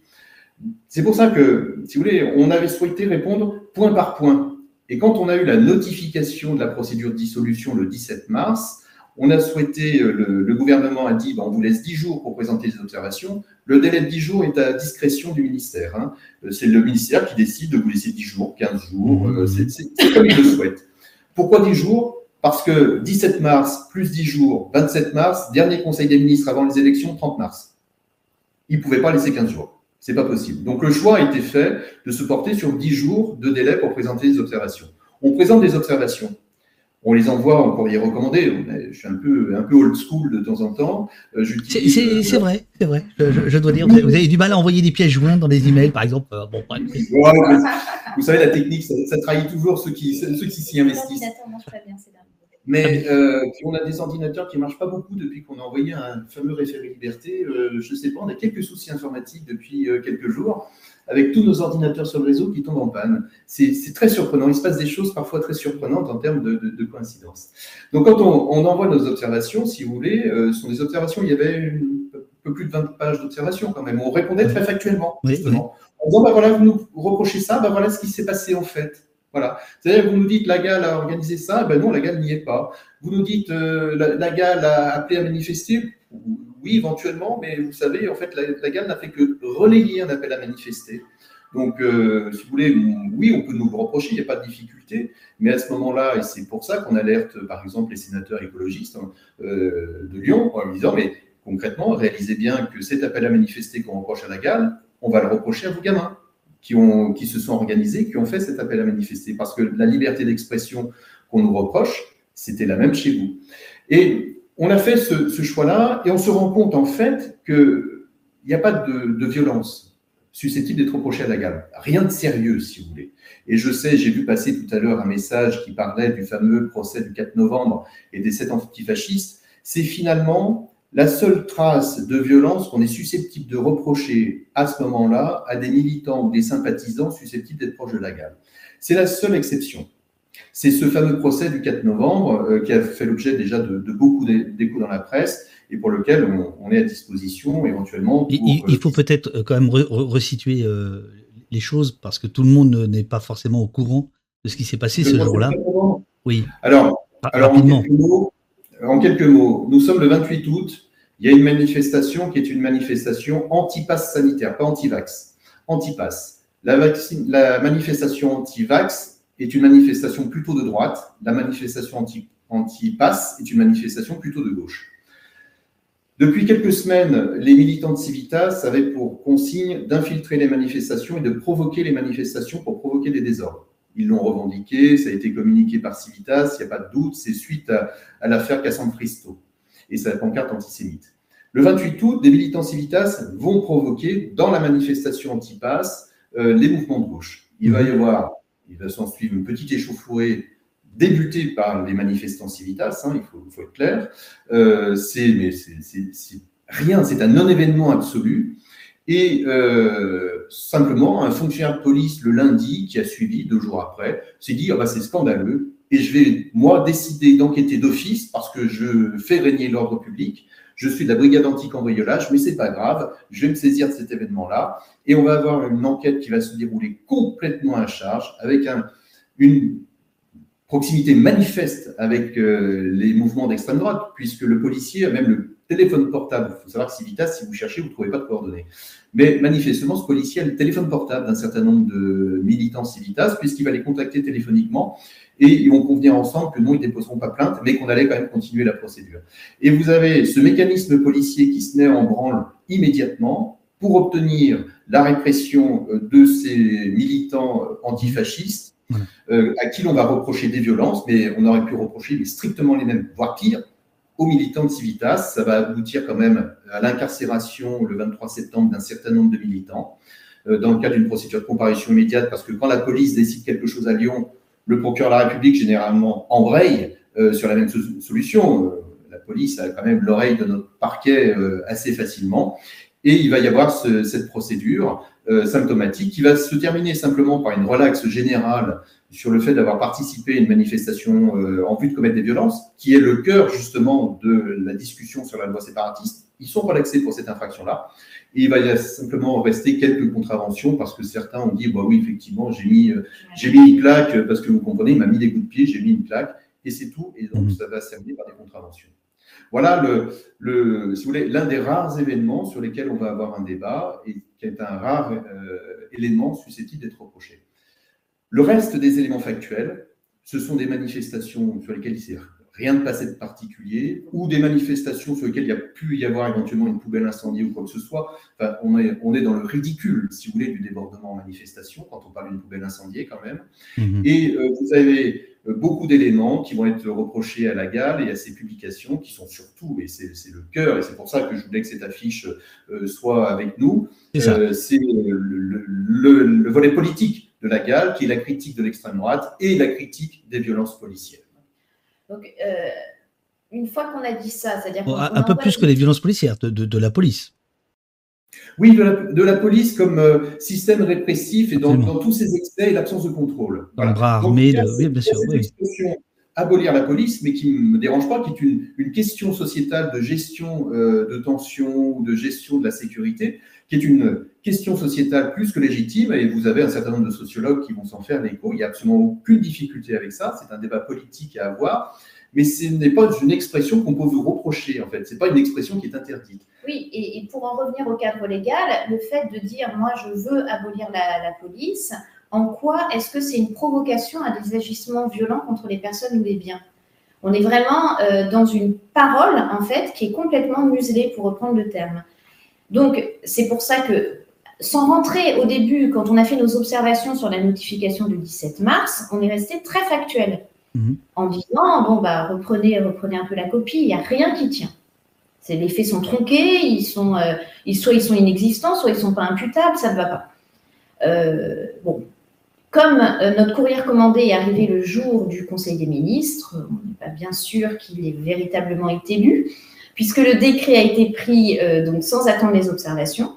C'est pour ça que, si vous voulez, on avait souhaité répondre point par point. Et quand on a eu la notification de la procédure de dissolution le 17 mars, on a souhaité, euh, le, gouvernement a dit, ben, on vous laisse 10 jours pour présenter les observations. Le délai de 10 jours est à discrétion du ministère. Hein. Euh, c'est le ministère qui décide de vous laisser 10 jours, 15 jours, mmh. c'est comme il le souhaite. Pourquoi 10 jours? Parce que 17 mars plus 10 jours, 27 mars, dernier conseil des ministres avant les élections, 30 mars. Ils ne pouvaient pas laisser 15 jours. C'est pas possible. Donc le choix a été fait de se porter sur 10 jours de délai pour présenter les observations. On présente des observations. On les envoie en courrier recommandé. je suis un peu, un peu old school de temps en temps. Euh, euh, c'est vrai, c'est vrai. Je, dois dire, vous avez, du mal à envoyer des pièces jointes dans les emails, par exemple. Euh, bon, vous savez, la technique, ça, trahit toujours ceux qui, ceux qui s'y investissent. Mais euh, on a des ordinateurs qui ne marchent pas beaucoup depuis qu'on a envoyé un fameux référé liberté. Euh, je ne sais pas, on a quelques soucis informatiques depuis euh, quelques jours, avec tous nos ordinateurs sur le réseau qui tombent en panne. C'est très surprenant. Il se passe des choses parfois très surprenantes en termes de, de, coïncidence. Donc quand on, on, envoie nos observations, si vous voulez, ce sont des observations, il y avait un peu plus de 20 pages d'observations quand même. On répondait très factuellement, justement. En disant, bah voilà, vous nous reprochez ça, bah voilà ce qui s'est passé en fait. Voilà. C'est-à-dire, vous nous dites la GAL a organisé ça, ben non, la GAL n'y est pas. Vous nous dites euh, la, la, a appelé à manifester, oui, éventuellement, mais vous savez, en fait, la, la n'a fait que relayer un appel à manifester. Donc, euh, si vous voulez, oui, on peut nous reprocher, il n'y a pas de difficulté, mais à ce moment-là, et c'est pour ça qu'on alerte, par exemple, les sénateurs écologistes hein, euh, de Lyon, en disant, mais concrètement, réalisez bien que cet appel à manifester qu'on reproche à la GAL, on va le reprocher à vos gamins qui, ont, qui se sont organisés, qui ont fait cet appel à manifester. Parce que la liberté d'expression qu'on nous reproche, c'était la même chez vous. Et on a fait ce, choix-là et on se rend compte en fait qu'il n'y a pas de, de violence susceptible d'être reprochée à la gamme. Rien de sérieux, si vous voulez. Et je sais, j'ai vu passer tout à l'heure un message qui parlait du fameux procès du 4 novembre et des sept antifascistes. C'est finalement la seule trace de violence qu'on est susceptible de reprocher à ce moment-là à des militants ou des sympathisants susceptibles d'être proches de la gale. C'est la seule exception. C'est ce fameux procès du 4 novembre qui a fait l'objet déjà de, beaucoup d'échos dans la presse et pour lequel on, est à disposition éventuellement. il, faut peut-être quand même resituer les choses parce que tout le monde n'est pas forcément au courant de ce qui s'est passé ce jour-là. Oui. Alors, alors en, quelques mots, nous sommes le 28 août. Il y a une manifestation qui est une manifestation anti-pass sanitaire, pas anti-vax, anti-pass. La, la, manifestation anti-vax est une manifestation plutôt de droite. La manifestation anti-pass est une manifestation plutôt de gauche. Depuis quelques semaines, les militants de Civitas avaient pour consigne d'infiltrer les manifestations et de provoquer les manifestations pour provoquer des désordres. Ils l'ont revendiqué, ça a été communiqué par Civitas, il n'y a pas de doute, c'est suite à, l'affaire Cassandre Fristo et sa pancarte antisémite. Le 28 août, des militants Civitas vont provoquer dans la manifestation anti-pass euh, les mouvements de gauche. Il va y avoir, il va s'en suivre une petite échauffourée débuté par les manifestants civitas, hein, il, faut, être clair. Euh, c'est rien, c'est un non-événement absolu. Et euh, simplement, un fonctionnaire de police le lundi qui a suivi deux jours après s'est dit ah bah, c'est scandaleux et je vais moi décider d'enquêter d'office parce que je fais régner l'ordre public. Je suis de la brigade anti-cambriolage, mais c'est pas grave. Je vais me saisir de cet événement-là et on va avoir une enquête qui va se dérouler complètement à charge avec un, une proximité manifeste avec euh, les mouvements d'extrême droite, puisque le policier a même le téléphone portable. Il faut savoir que Civitas, si vous cherchez, vous ne trouvez pas de coordonnées. Mais manifestement, ce policier a le téléphone portable d'un certain nombre de militants Civitas, puisqu'il va les contacter téléphoniquement et ils vont convenir ensemble que non, ils ne déposeront pas plainte, mais qu'on allait quand même continuer la procédure. Et vous avez ce mécanisme policier qui se met en branle immédiatement pour obtenir la répression euh, de ces militants euh, antifascistes euh, à qui l'on va reprocher des violences, mais on aurait pu reprocher strictement les mêmes, voire pire, aux militants de Civitas. Ça va aboutir quand même à l'incarcération le 23 septembre d'un certain nombre de militants, euh, dans le cadre d'une procédure de comparution immédiate, parce que quand la police décide quelque chose à Lyon, le procureur de la République généralement embraye euh, sur la même solution. la police a quand même l'oreille de notre parquet assez facilement. Et il va y avoir cette procédure euh, symptomatique qui va se terminer simplement par une relaxe générale sur le fait d'avoir participé à une manifestation euh, en vue de commettre des violences, qui est le cœur justement de la discussion sur la loi séparatiste. Ils sont relaxés pour cette infraction-là. Et il va y simplement rester quelques contraventions parce que certains ont dit bah oui, effectivement, j'ai mis, euh, j'ai mis une claque parce que vous comprenez, il m'a mis des coups de pied, j'ai mis une claque et c'est tout. Et donc, mmh. ça va servir par des contraventions. Voilà le, le, si vous voulez, l'un des rares événements sur lesquels on va avoir un débat et qui est un rare euh, élément susceptible d'être reproché. Le reste des éléments factuels, ce sont des manifestations sur lesquelles il s'est rien de passé de particulier, ou des manifestations sur lesquelles il y a pu y avoir éventuellement une poubelle incendiée ou quoi que ce soit. Enfin, on, est, on est dans le ridicule, si vous voulez, du débordement en manifestation, quand on parle d'une poubelle incendiée quand même. Mhm. Et euh, vous avez beaucoup d'éléments qui vont être reprochés à la gale et à ses publications, qui sont surtout, et c'est le cœur, et c'est pour ça que je voulais que cette affiche euh, soit avec nous, c'est le, le volet politique de la gale, qui est la critique de l'extrême droite et la critique des violences policières. Donc, euh, une fois qu'on a dit ça, c'est-à-dire un peu plus que les violences policières, de, la police. Oui, de la, police comme euh, système répressif et dans, tous ses excès et l'absence de contrôle. Dans le bras armé, oui, bien sûr. abolir la police, mais qui ne me dérange pas, qui est une, question sociétale de gestion euh, de tension ou de gestion de la sécurité, qui est une question sociétale plus que légitime, et vous avez un certain nombre de sociologues qui vont s'en faire l'écho. Il n'y a absolument aucune difficulté avec ça. C'est un débat politique à avoir, mais ce n'est pas une expression qu'on peut vous reprocher, en fait. Ce n'est pas une expression qui est interdite. Oui, et, pour en revenir au cadre légal, le fait de dire moi je veux abolir la, police, en quoi est-ce que c'est une provocation à des agissements violents contre les personnes ou les biens? On est vraiment euh, dans une parole, en fait, qui est complètement muselée, pour reprendre le terme. Donc, c'est pour ça que sans rentrer au début, quand on a fait nos observations sur la notification du 17 mars, on est resté très factuel en disant bon bah reprenez reprenez un peu la copie, il n'y a rien qui tient. Les faits sont tronqués, ils sont euh, soit ils sont inexistants, soit ils sont pas imputables, ça ne va pas. Euh, bon, comme euh, notre courrier commandé est arrivé le jour du Conseil des ministres, on n'est pas bien sûr qu'il ait véritablement été lu, puisque le décret a été pris sans attendre les observations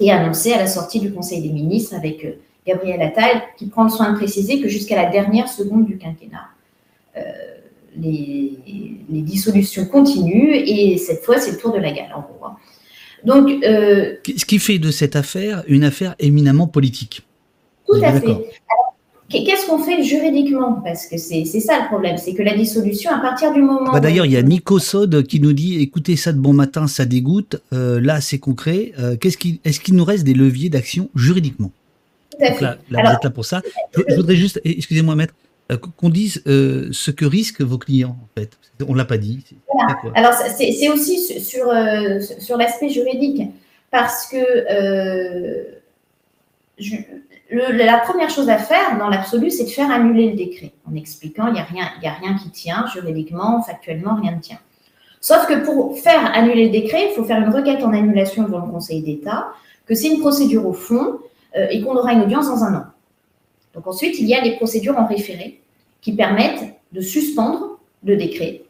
et annoncé à la sortie du Conseil des ministres avec Gabriel Attal, qui prend le soin de préciser que jusqu'à la dernière seconde du quinquennat, les, dissolutions continuent et cette fois, c'est le tour de la gale, en gros. Hein. Donc, Ce qui fait de cette affaire une affaire éminemment politique. Tout à fait. Qu'est-ce qu'on fait juridiquement? Parce que c'est ça le problème, c'est que la dissolution, à partir du moment. Bah D'ailleurs, il y a Nico Sod qui nous dit écoutez ça de bon matin, ça dégoûte. Euh, là, c'est concret. Euh, Est-ce qu'il nous reste des leviers d'action juridiquement? Tout à fait. Là, vous êtes là pour ça. Je, voudrais juste, excusez-moi, maître, euh, qu'on dise euh, ce que risquent vos clients, en fait. On ne l'a pas dit. Alors, c'est aussi sur, sur l'aspect juridique, parce que je, la première chose à faire, dans l'absolu, c'est de faire annuler le décret, en expliquant il n'y a, rien, a rien qui tient, juridiquement, factuellement, rien ne tient. Sauf que pour faire annuler le décret, il faut faire une requête en annulation devant le Conseil d'État, que c'est une procédure au fond euh, et qu'on aura une audience dans un an. Donc ensuite, il y a les procédures en référé qui permettent de suspendre le décret.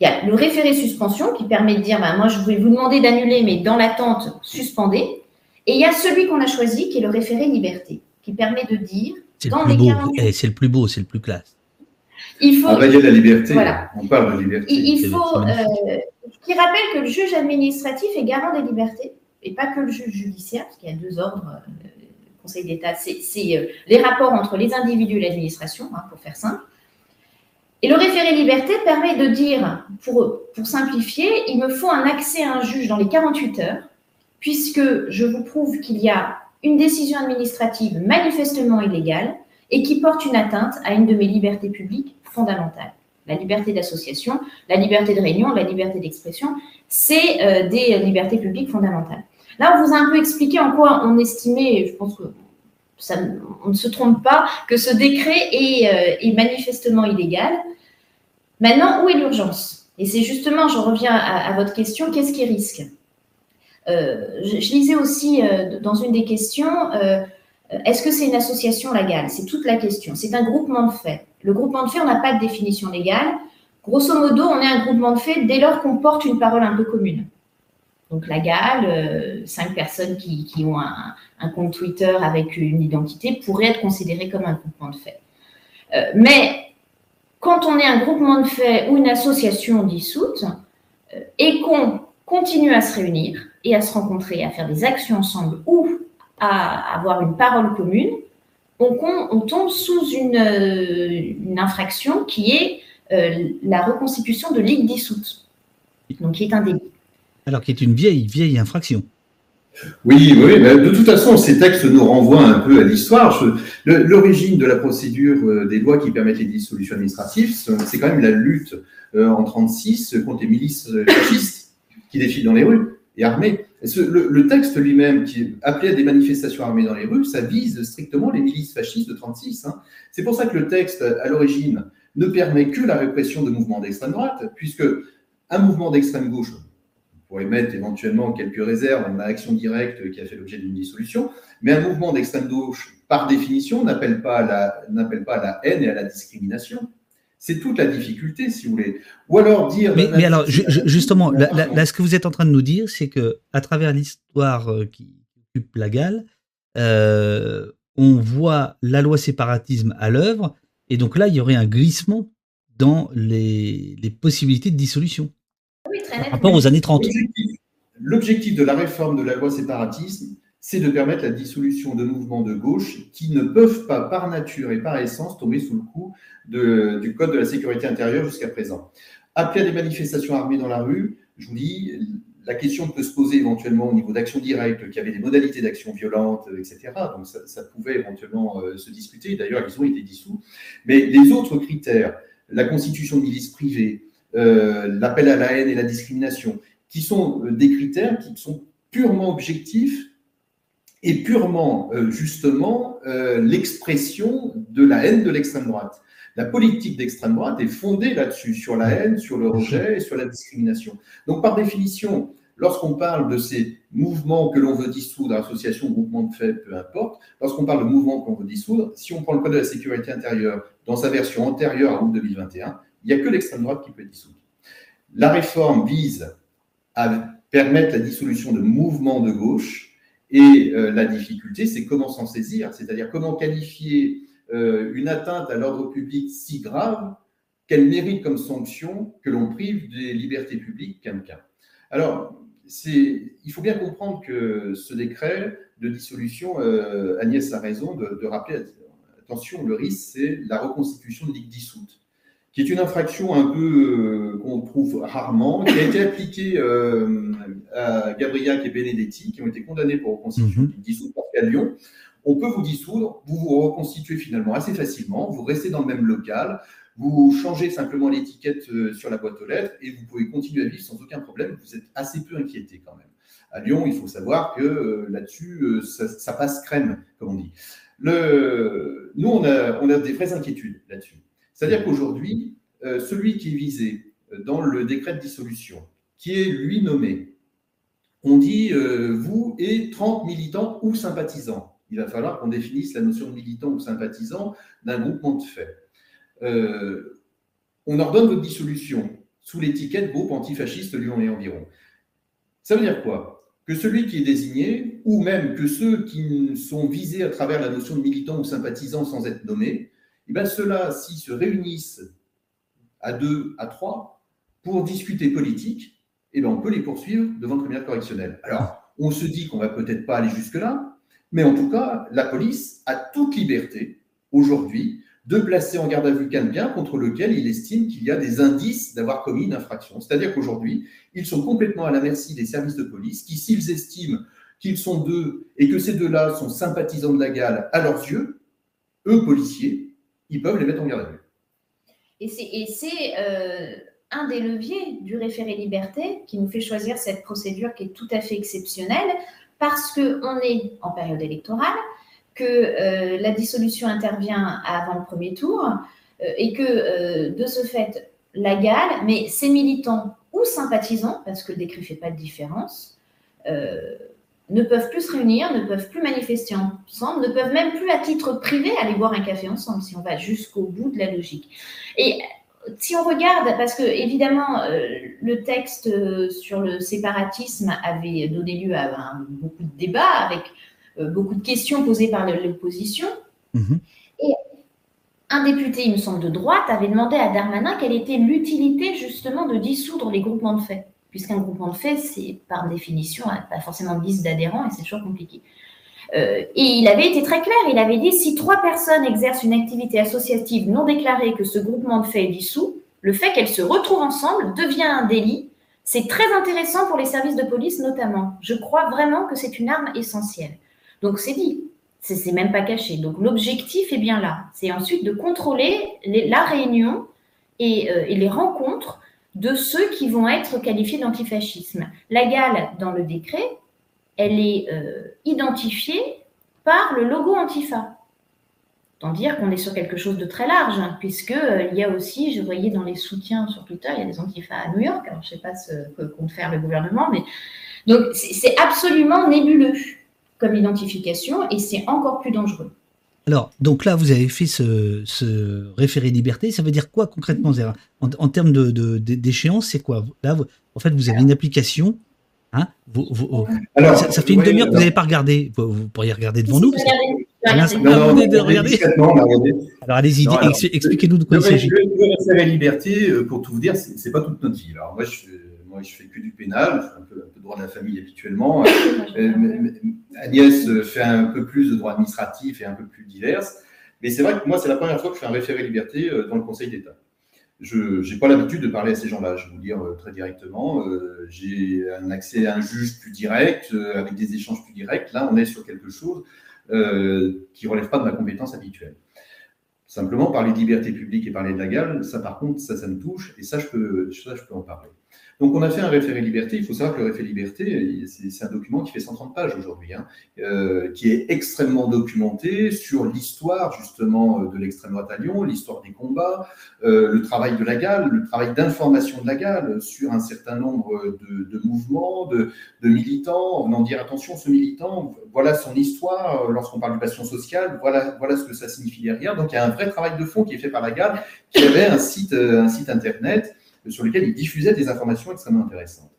Il y a le référé suspension qui permet de dire, ben, moi je voulais vous demander d'annuler, mais dans l'attente, suspendez. Et il y a celui qu'on a choisi qui est le référé liberté qui permet de dire dans les eh, C'est le plus beau, c'est le plus classe. Il faut. la liberté. On parle de liberté. Il, faut. Euh, qui rappelle que le juge administratif est garant des libertés et pas que le juge judiciaire, parce qu'il y a deux ordres. Euh, Conseil d'État, c'est euh, les rapports entre les individus et l'administration, hein, pour faire simple. Et le référé liberté permet de dire, pour, simplifier, il me faut un accès à un juge dans les 48 heures, puisque je vous prouve qu'il y a une décision administrative manifestement illégale et qui porte une atteinte à une de mes libertés publiques fondamentales. La liberté d'association, la liberté de réunion, la liberté d'expression, c'est euh, des libertés publiques fondamentales. Là, on vous a un peu expliqué en quoi on estimait, je pense que on ne se trompe pas, que ce décret est, euh, est manifestement illégal. Maintenant, où est l'urgence? Et c'est justement, je reviens à, votre question, qu'est-ce qui risque? Euh, je, lisais aussi euh, dans une des questions, est-ce que c'est une association légale? C'est toute la question. C'est un groupement de faits. Le groupement de faits, on n'a pas de définition légale. Grosso modo, on est un groupement de faits dès lors qu'on porte une parole un peu commune. Donc la GAL, cinq personnes qui, ont un, compte Twitter avec une identité pourraient être considérées comme un groupement de faits. mais quand on est un groupement de faits ou une association dissoute et qu'on continue à se réunir, et à se rencontrer, à faire des actions ensemble ou à avoir une parole commune, on, tombe sous une, infraction qui est euh, la reconstitution de ligue dissoute, donc qui est un délit. Alors qui est une vieille, vieille infraction. Oui, oui, de toute façon, ces textes nous renvoient un peu à l'histoire. L'origine de la procédure euh, des lois qui permettent les dissolutions administratives, c'est quand même la lutte euh, en 1936 contre les milices fascistes qui défilent dans les rues et armée. le, texte lui-même, qui appelait à des manifestations armées dans les rues, ça vise strictement les milices fascistes de 36. Hein. C'est pour ça que le texte, à l'origine, ne permet que la répression de mouvements d'extrême droite, puisque un mouvement d'extrême gauche, pourrait mettre éventuellement quelques réserves dans l'action directe qui a fait l'objet d'une dissolution, mais un mouvement d'extrême gauche, par définition, n'appelle pas, pas à la haine et à la discrimination. C'est toute la difficulté, si vous voulez. Ou alors dire. Mais, alors, justement, là, ce que vous êtes en train de nous dire, c'est que à travers l'histoire euh, qui occupe la euh, on voit la loi séparatisme à l'œuvre, et donc là, il y aurait un glissement dans les, possibilités de dissolution. Oui, très par rapport aux années 30. L'objectif de la réforme de la loi séparatisme, c'est de permettre la dissolution de mouvements de gauche qui ne peuvent pas, par nature et par essence, tomber sous le coup du Code de la sécurité intérieure jusqu'à présent. Après des manifestations armées dans la rue, je vous dis, la question peut se poser éventuellement au niveau d'action directe, qui avait des modalités d'action violente, etc. Donc ça, pouvait éventuellement euh, se discuter. D'ailleurs, ils ont été dissous. Mais les autres critères, la constitution de milices privées, l'appel à la haine et la discrimination, qui sont euh, des critères qui sont purement objectifs est purement, euh, justement, euh, l'expression de la haine de l'extrême droite. La politique d'extrême droite est fondée là-dessus, sur la haine, sur le rejet et sur la discrimination. Donc, par définition, lorsqu'on parle de ces mouvements que l'on veut dissoudre, associations, groupements de fait, peu importe, lorsqu'on parle de mouvements qu'on veut dissoudre, si on prend le Code de la sécurité intérieure dans sa version antérieure à août 2021, il n'y a que l'extrême droite qui peut être dissoudre. La réforme vise à permettre la dissolution de mouvements de gauche Et la difficulté, c'est comment s'en saisir, c'est-à-dire comment qualifier une atteinte à l'ordre public si grave qu'elle mérite comme sanction que l'on prive des libertés publiques quelqu'un. Alors, il faut bien comprendre que ce décret de dissolution, euh, Agnès a raison de, rappeler, attention, le risque, c'est la reconstitution de ligue dissoute, qui est une infraction un peu euh, qu'on trouve rarement, qui a été appliquée euh, à Gabriac et Benedetti, qui ont été condamnés pour ligue dissoute parce qu'à Lyon, on peut vous dissoudre, vous vous reconstituez finalement assez facilement, vous restez dans le même local, vous changez simplement l'étiquette euh, sur la boîte aux lettres et vous pouvez continuer à vivre sans aucun problème. Vous êtes assez peu inquiété quand même. À Lyon, il faut savoir que euh, là-dessus, ça, passe crème, comme on dit. Le... Nous, on a, on a, des vraies inquiétudes là-dessus. C'est-à-dire qu'aujourd'hui, celui qui est visé dans le décret de dissolution, qui est lui nommé, on dit vous et 30 militants ou sympathisants. Il va falloir qu'on définisse la notion de militant ou sympathisant d'un groupement de fait. Euh, on ordonne votre dissolution sous l'étiquette groupe antifasciste Lyon et environ. Ça veut dire quoi? Que celui qui est désigné, ou même que ceux qui sont visés à travers la notion de militant ou sympathisant sans être nommés, eh bien ceux-là, s'ils se réunissent à deux, à trois, pour discuter politique, eh bien on peut les poursuivre devant le tribunal correctionnel. Alors, on se dit qu'on va peut-être pas aller jusque-là, mais en tout cas, la police a toute liberté aujourd'hui de placer en garde à vue quelqu'un contre lequel il estime qu'il y a des indices d'avoir commis une infraction. C'est-à-dire qu'aujourd'hui, ils sont complètement à la merci des services de police qui, s'ils estiment qu'ils sont deux et que ces deux-là sont sympathisants de la gale à leurs yeux, eux, policiers, ils peuvent les mettre en garde à vue. Et c'est euh, un des leviers du référé liberté qui nous fait choisir cette procédure qui est tout à fait exceptionnelle parce qu'on est en période électorale, que euh, la dissolution intervient avant le premier tour euh, et que de ce fait, la gale, mais ses militants ou sympathisants, parce que le décret ne fait pas de différence, ne peuvent plus se réunir, ne peuvent plus manifester ensemble, ne peuvent même plus à titre privé aller boire un café ensemble, si on va jusqu'au bout de la logique. Et si on regarde, parce que évidemment, le texte sur le séparatisme avait donné lieu à beaucoup de débats avec euh, beaucoup de questions posées par l'opposition. Mhm. Et un député, il me semble, de droite avait demandé à Darmanin quelle était l'utilité justement de dissoudre les groupements de fait. Puisqu'un groupement de fait, c'est par définition pas forcément de liste d'adhérents et c'est toujours compliqué. Euh, et il avait été très clair, il avait dit si trois personnes exercent une activité associative non déclarée que ce groupement de fait est dissous, le fait qu'elles se retrouvent ensemble devient un délit. C'est très intéressant pour les services de police notamment. Je crois vraiment que c'est une arme essentielle. Donc c'est dit, c'est même pas caché. Donc l'objectif est bien là. C'est ensuite de contrôler la réunion euh, et, les rencontres de ceux qui vont être qualifiés d'antifascisme. La gale, dans le décret, elle est euh, identifiée par le logo Antifa. Tant dire qu'on est sur quelque chose de très large, hein, puisqu'il euh, y a aussi, je voyais dans les soutiens sur Twitter, il y a des Antifa à New York, alors je ne sais pas ce que compte faire le gouvernement, mais donc c'est absolument nébuleux comme identification et c'est encore plus dangereux. Alors, donc là, vous avez fait ce, référé liberté. Ça veut dire quoi concrètement en, termes d'échéance, de, c'est quoi? Là, en fait, vous avez une application. Hein? Alors, ça, fait une demi-heure que vous n'avez pas regardé. Vous, pourriez regarder devant nous. Alors, allez-y, expliquez-nous de quoi il s'agit. Le référé liberté, euh, pour tout vous dire, c'est pas toute notre vie. Alors, moi, je moi, je fais que du pénal, je fais un peu, de droit de la famille habituellement. Euh, Agnès fait un peu plus de droit administratif et un peu plus divers. Mais c'est vrai que moi, c'est la première fois que je fais un référé liberté euh, dans le Conseil d'État. Je n'ai pas l'habitude de parler à ces gens-là, je vais vous dire euh, très directement. J'ai un accès à un juge plus direct, avec des échanges plus directs. Là, on est sur quelque chose qui ne relève pas de ma compétence habituelle. Simplement, parler de liberté publique et parler de la gale, ça par contre, ça, ça me touche, et ça, je peux, ça, je peux en parler. Donc, on a fait un référé liberté. Il faut savoir que le référé liberté, c'est un document qui fait 130 pages aujourd'hui, hein, euh, qui est extrêmement documenté sur l'histoire justement euh, de l'extrême droite à Lyon, l'histoire des combats, euh, le travail de la gale, le travail d'information de la gale sur un certain nombre de, mouvements, de, militants, en venant dire attention, ce militant, voilà son histoire lorsqu'on parle du passion sociale, voilà, voilà ce que ça signifie derrière. Donc, il y a un vrai travail de fond qui est fait par la gale, qui avait un site, un site internet sur lequel il diffusait des informations extrêmement intéressantes.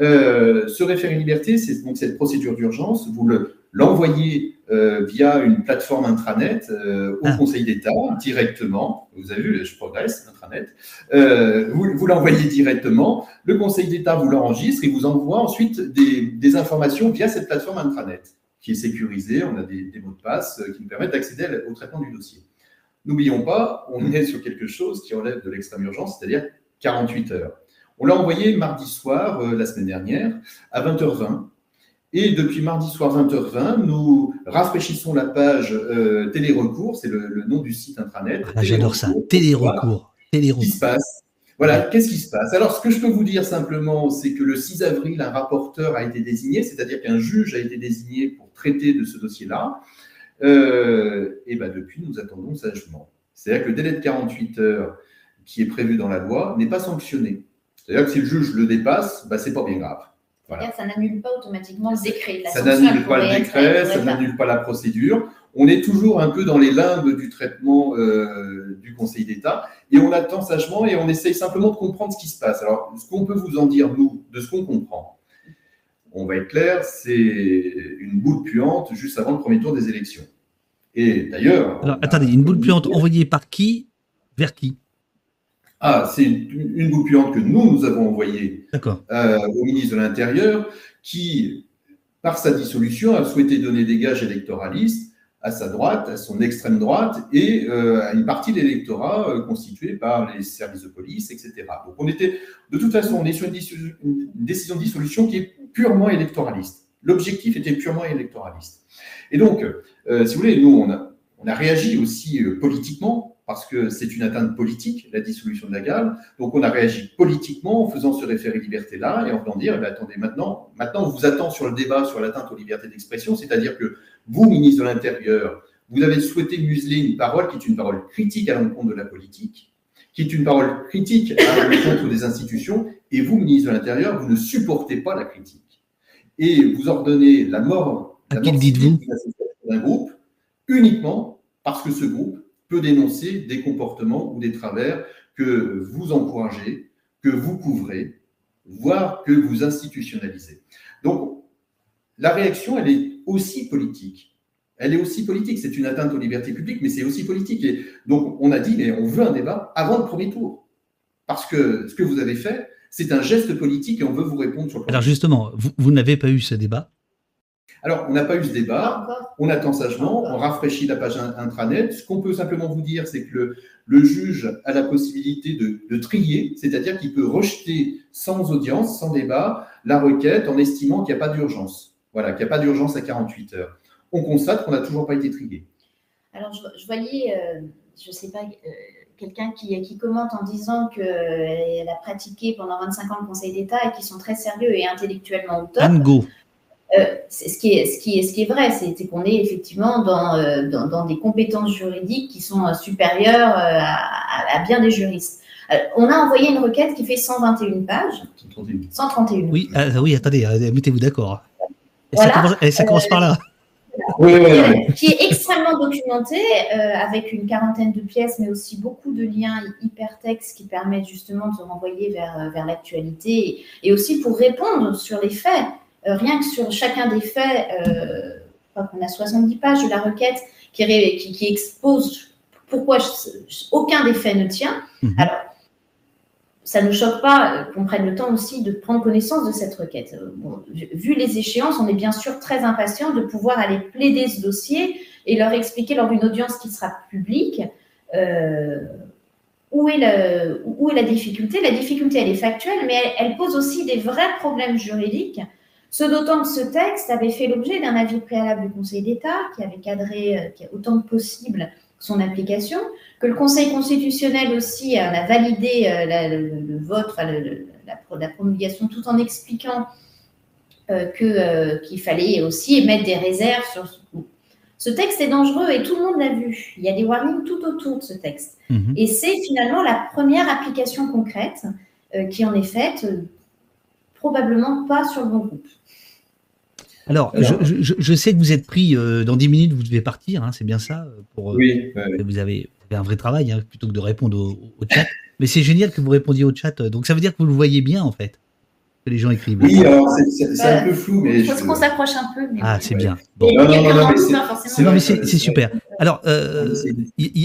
Euh, ce référé liberté, c'est donc cette procédure d'urgence, vous l'envoyez euh, via une plateforme intranet euh, au ah. Conseil d'État directement. Vous avez vu, je progresse, intranet. vous, vous l'envoyez directement. Le Conseil d'État vous l'enregistre et vous envoie ensuite des, des, informations via cette plateforme intranet qui est sécurisée. On a des, des mots de passe qui nous permettent d'accéder au traitement du dossier. N'oublions pas, on est sur quelque chose qui relève de l'extrême urgence, c'est-à-dire 48 heures. On l'a envoyé mardi soir, euh, la semaine dernière, à 20h20. Et depuis mardi soir 20h20, nous rafraîchissons la page euh, Télérecours, c'est le, nom du site intranet. Ah, J'adore ça, Télérecours. Télérecours. Qu'est-ce qui se passe? Voilà, qu'est-ce qui se passe? Alors, ce que je peux vous dire simplement, c'est que le 6 avril, un rapporteur a été désigné, c'est-à-dire qu'un juge a été désigné pour traiter de ce dossier-là. Euh, et ben depuis, nous attendons sagement. C'est-à-dire que le délai de 48 heures qui est prévu dans la loi n'est pas sanctionné. C'est-à-dire que si le juge le dépasse, ben, c'est pas bien grave. Voilà. Ça n'annule pas automatiquement le décret. ça n'annule pas le décret, ça n'annule pas la procédure. On est toujours un peu dans les limbes du traitement euh, du Conseil d'État et on attend sagement et on essaye simplement de comprendre ce qui se passe. Alors, ce qu'on peut vous en dire, nous, de ce qu'on comprend, on va être clair, c'est une boule puante juste avant le premier tour des élections. Et d'ailleurs. Alors, attendez, une boule puante envoyée par qui? Vers qui? Ah, c'est une, boule puante que nous, nous avons envoyée euh, au ministre de l'Intérieur, qui, par sa dissolution, a souhaité donner des gages électoralistes à sa droite, à son extrême droite et euh, à une partie de l'électorat euh, constituée par les services de police, etc. Donc on était, de toute façon, on est sur une, décision de dissolution qui est purement électoraliste. L'objectif était purement électoraliste. Et donc, si vous voulez, nous, on a, on a réagi aussi politiquement parce que c'est une atteinte politique, la dissolution de la GAL. Donc, on a réagi politiquement en faisant ce référé liberté-là et en faisant dire, eh ben, attendez, maintenant, maintenant, on vous attend sur le débat sur l'atteinte aux libertés d'expression, c'est-à-dire que vous, ministre de l'Intérieur, vous avez souhaité museler une parole qui est une parole critique à l'encontre de la politique, qui est une parole critique à l'encontre des institutions, et vous, ministre de l'Intérieur, vous ne supportez pas la critique. Et vous ordonnez la mort, à dites-vous? d'un groupe uniquement parce que ce groupe peut dénoncer des comportements ou des travers que vous encouragez, que vous couvrez, voire que vous institutionnalisez. Donc, la réaction, elle est aussi politique. Elle est aussi politique. C'est une atteinte aux libertés publiques, mais c'est aussi politique. Et donc, on a dit, mais on veut un débat avant le premier tour. Parce que ce que vous avez fait, c'est un geste politique et on veut vous répondre sur le Alors, justement, vous, n'avez pas eu ce débat alors, on n'a pas eu ce débat, on attend sagement, on rafraîchit la page intranet. Ce qu'on peut simplement vous dire, c'est que le, juge a la possibilité de, de trier, c'est-à-dire qu'il peut rejeter sans audience, sans débat, la requête en estimant qu'il n'y a pas d'urgence. Voilà, qu'il n'y a pas d'urgence à 48 heures. On constate qu'on n'a toujours pas été trié. Alors, je, voyais, euh, je ne sais pas, euh, quelqu'un qui, qui, commente en disant qu'elle euh, a pratiqué pendant 25 ans le Conseil d'État et qui sont très sérieux et intellectuellement au top. Go. Ce, qui est, ce, qui est, ce qui est vrai, c'est qu'on est effectivement dans, dans, des compétences juridiques qui sont supérieures à, bien des juristes. on a envoyé une requête qui fait 121 pages. 131. 131. Oui, oui attendez, mettez-vous d'accord. Et ça commence, par là. qui est extrêmement documenté, euh, avec une quarantaine de pièces, mais aussi beaucoup de liens hypertextes qui permettent justement de se renvoyer vers, euh, vers l'actualité et, aussi pour répondre sur les faits. Euh, rien que sur chacun des faits, je crois qu'on a 70 pages de la requête qui, qui, qui expose pourquoi aucun des faits ne tient. Mhm. Alors, ça ne choque pas euh, qu'on prenne le temps aussi de prendre connaissance de cette requête. Euh, vu les échéances, on est bien sûr très impatient de pouvoir aller plaider ce dossier et leur expliquer lors d'une audience qui sera publique euh, où, est la, difficulté. La difficulté, elle est factuelle, mais elle, pose aussi des vrais problèmes juridiques. Ce d'autant que ce texte avait fait l'objet d'un avis préalable du Conseil d'État qui avait cadré autant que possible son application, que le Conseil constitutionnel aussi a validé euh, le, vote, la, promulgation, tout en expliquant euh, euh, qu'il fallait aussi émettre des réserves sur ce Ce texte est dangereux et tout le monde l'a vu. Il y a des warnings tout autour de ce texte. Mhm. Et c'est finalement la première application concrète qui en est faite, probablement pas sur le bon groupe. Alors, je, sais que vous êtes pris euh, dans 10 minutes, vous devez partir, hein, c'est bien ça euh, pour, euh, Oui. Vous, avez, un vrai travail hein, plutôt que de répondre au, chat. Mais c'est génial que vous répondiez au chat. Donc, ça veut dire que vous le voyez bien, en fait. que les gens écrivent. Oui, alors c'est un peu flou, mais. Je pense qu'on s'approche un peu. ah, c'est bien. Bon. Non, non, non, mais c'est super. Alors, euh,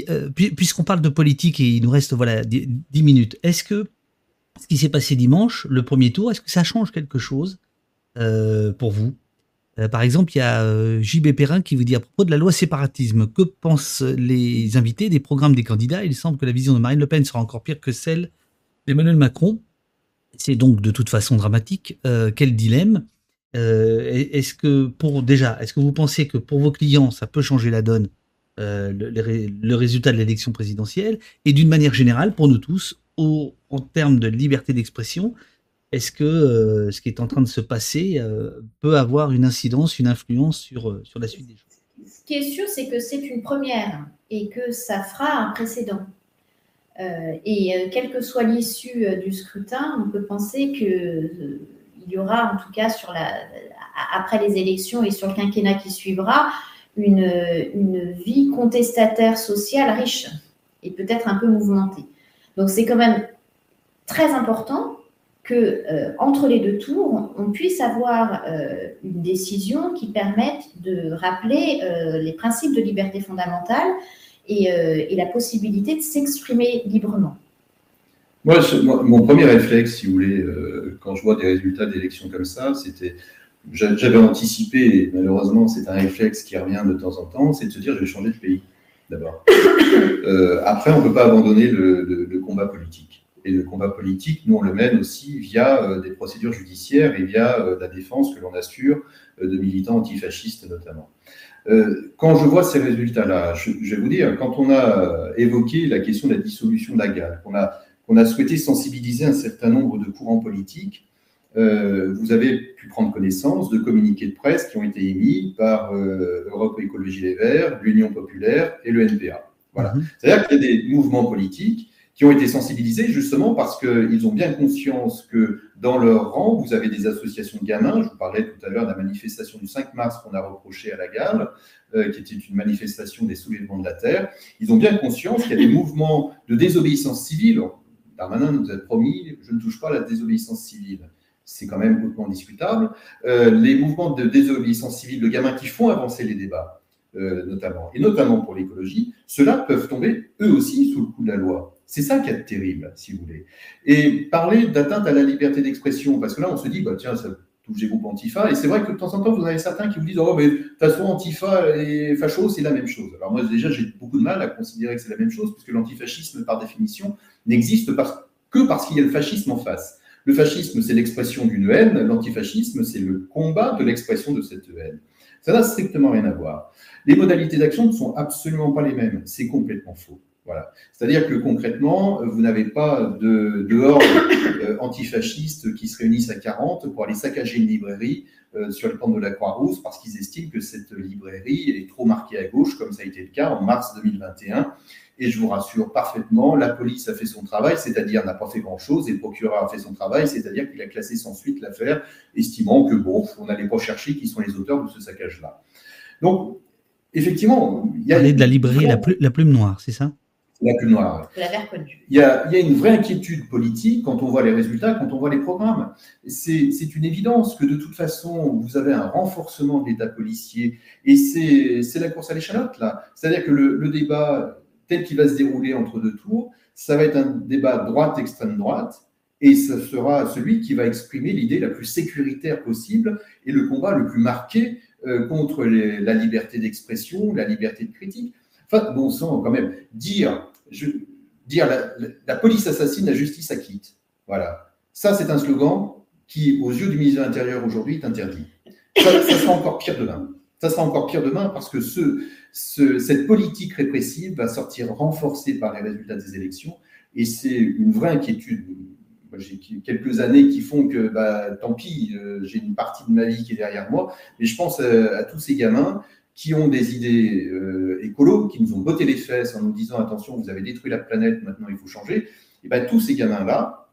euh, puisqu'on parle de politique et il nous reste voilà 10 minutes, est-ce que ce qui s'est passé dimanche, le premier tour, est-ce que ça change quelque chose euh, pour vous? Par exemple, il y a JB Perrin qui vous dit à propos de la loi séparatisme, que pensent les invités des programmes des candidats? Il semble que la vision de Marine Le Pen sera encore pire que celle d'Emmanuel Macron. C'est donc de toute façon dramatique. quel dilemme? Est-ce que pour déjà, est-ce que vous pensez que pour vos clients, ça peut changer la donne euh, le, résultat de l'élection présidentielle? Et d'une manière générale pour nous tous en termes de liberté d'expression est-ce que euh, ce qui est en train de se passer euh, peut avoir une incidence, une influence sur, sur la suite des choses? Ce qui est sûr, c'est que c'est une première et que ça fera un précédent. et quelle que soit l'issue du scrutin, on peut penser qu'il y aura, en tout cas, après les élections et sur le quinquennat qui suivra, une, une vie contestataire sociale riche et peut-être un peu mouvementée. Donc c'est quand même très important que euh, entre les deux tours, on puisse avoir euh, une décision qui permette de rappeler euh, les principes de liberté fondamentale et, la possibilité de s'exprimer librement. Moi, mon premier réflexe, si vous voulez, quand je vois des résultats d'élections comme ça, c'était j'avais anticipé, malheureusement c'est un réflexe qui revient de temps en temps, c'est de se dire je vais changer de pays d'abord. Après, on ne peut pas abandonner le, combat politique. Et le combat politique, nous on le mène aussi via euh, des procédures judiciaires et via euh, la défense que l'on assure de militants antifascistes notamment. quand je vois ces résultats-là, je, vais vous dire, quand on a évoqué la question de la dissolution de la GAL, qu'on a, qu'on a souhaité sensibiliser un certain nombre de courants politiques, euh, vous avez pu prendre connaissance de communiqués de presse qui ont été émis par euh, Europe Écologie Les Verts, l'Union Populaire et le NPA. Voilà. Mhm. C'est-à-dire qu'il y a des mouvements politiques qui ont été sensibilisés justement parce qu'ils ont bien conscience que dans leur rang, vous avez des associations de gamins. Je vous parlais tout à l'heure de la manifestation du 5 mars qu'on a reproché à la gare, euh, qui était une manifestation des soulèvements de la Terre. Ils ont bien conscience qu'il y a des mouvements de désobéissance civile. Darmanin nous a promis, je ne touche pas à la désobéissance civile c'est quand même hautement discutable. Euh, les mouvements de désobéissance civile de gamins qui font avancer les débats, euh, notamment, et notamment pour l'écologie, ceux-là peuvent tomber eux aussi sous le coup de la loi. C'est ça qui est terrible, si vous voulez. Et parler d'atteinte à la liberté d'expression, parce que là, on se dit, bah, tiens, ça touche les groupes Antifa, et c'est vrai que de temps en temps, vous en avez certains qui vous disent, oh, mais de toute façon, Antifa et facho, c'est la même chose. Alors moi, déjà, j'ai beaucoup de mal à considérer que c'est la même chose, puisque l'antifascisme, par définition, n'existe que parce qu'il y a le fascisme en face. Le fascisme, c'est l'expression d'une haine, l'antifascisme, c'est le combat de l'expression de cette haine. Ça n'a strictement rien à voir. Les modalités d'action ne sont absolument pas les mêmes. C'est complètement faux. Voilà. C'est-à-dire que concrètement, vous n'avez pas de, de horde euh, antifasciste qui se réunissent à 40 pour aller saccager une librairie euh, sur le plan de la Croix-Rousse parce qu'ils estiment que cette librairie est trop marquée à gauche, comme ça a été le cas en mars 2021. Et je vous rassure parfaitement, la police a fait son travail, c'est-à-dire n'a pas fait grand-chose, et le procureur a fait son travail, c'est-à-dire qu'il a classé sans suite l'affaire, estimant que, bon, on n'allait pas chercher qui sont les auteurs de ce saccage-là. Donc, effectivement, il y a... de la librairie la, la Plume Noire, c'est ça? La plume noire. Il y, a, il y a une vraie inquiétude politique quand on voit les résultats, quand on voit les programmes. C'est une évidence que de toute façon, vous avez un renforcement de l'État policier et c'est la course à l'échalote, là. C'est-à-dire que le, le débat tel qu'il va se dérouler entre deux tours, ça va être un débat droite-extrême droite, et ce sera celui qui va exprimer l'idée la plus sécuritaire possible et le combat le plus marqué euh, contre la liberté d'expression, la liberté de critique. Enfin, bon sang, quand même, dire, dire la, police assassine, la justice acquitte. Voilà. Ça, c'est un slogan qui, aux yeux du ministre de l'Intérieur aujourd'hui, est interdit. Ça, ça sera encore pire demain. Ça sera encore pire demain parce que ce, cette politique répressive va sortir renforcée par les résultats des élections et c'est une vraie inquiétude. J'ai quelques années qui font que, bah, tant pis, euh, j'ai une partie de ma vie qui est derrière moi, mais je pense à, tous ces gamins qui ont des idées euh, qui nous ont botté les fesses en nous disant attention, vous avez détruit la planète, maintenant il faut changer. Et ben, tous ces gamins-là,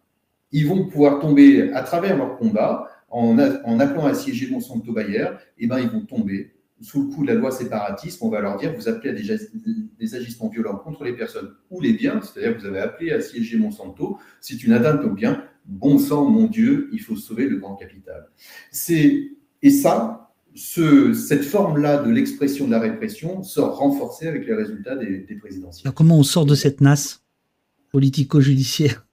ils vont pouvoir tomber à travers leur combat en, en appelant à siéger Monsanto Bayer, et ben, ils vont tomber sous le coup de la loi séparatisme, on va leur dire vous appelez à des, agissements violents contre les personnes ou les biens, c'est-à-dire vous avez appelé à siéger Monsanto, c'est une atteinte aux biens, bon sang, mon Dieu, il faut sauver le grand capital. Et ça, ce, cette forme-là de l'expression de la répression sort renforcée avec les résultats des, des. Alors comment on sort de cette nasse politico-judiciaire?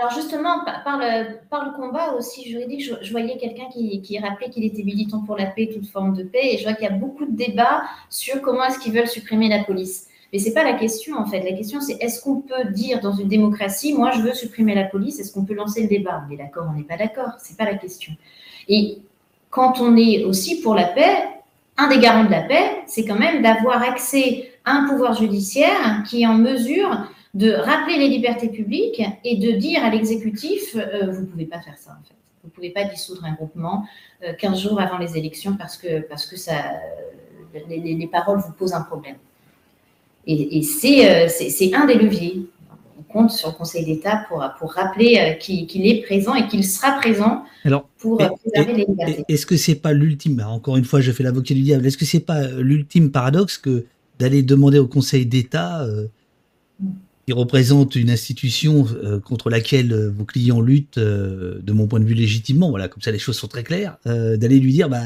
Alors justement, par le, combat aussi juridique, je, voyais quelqu'un qui, qui, rappelait qu'il était militant pour la paix, toute forme de paix, et je vois qu'il y a beaucoup de débats sur comment est-ce qu'ils veulent supprimer la police. Mais ce n'est pas la question en fait. La question c'est est-ce qu'on peut dire dans une démocratie, moi je veux supprimer la police, est-ce qu'on peut lancer le débat? On est d'accord, on n'est pas d'accord, c'est pas la question. Et quand on est aussi pour la paix, un des garants de la paix, c'est quand même d'avoir accès à un pouvoir judiciaire qui est en mesure de rappeler les libertés publiques et de dire à l'exécutif, euh, vous ne pouvez pas faire ça en fait. Vous ne pouvez pas dissoudre un groupement euh, 15 jours avant les élections parce que, parce que ça, les, les paroles vous posent un problème. Et, et c'est euh, un des leviers. On compte sur le Conseil d'État pour, pour rappeler euh, qu'il qu est présent et qu'il sera présent Alors, pour et- préserver les libertés. Est-ce que c'est pas l'ultime bah, Encore une fois, je fais l'avocat du diable. Est-ce que c'est pas l'ultime paradoxe que d'aller demander au Conseil d'État, euh, qui représente une institution euh, contre laquelle euh, vos clients luttent, euh, de mon point de vue légitimement, voilà, comme ça les choses sont très claires, euh, d'aller lui dire, bah,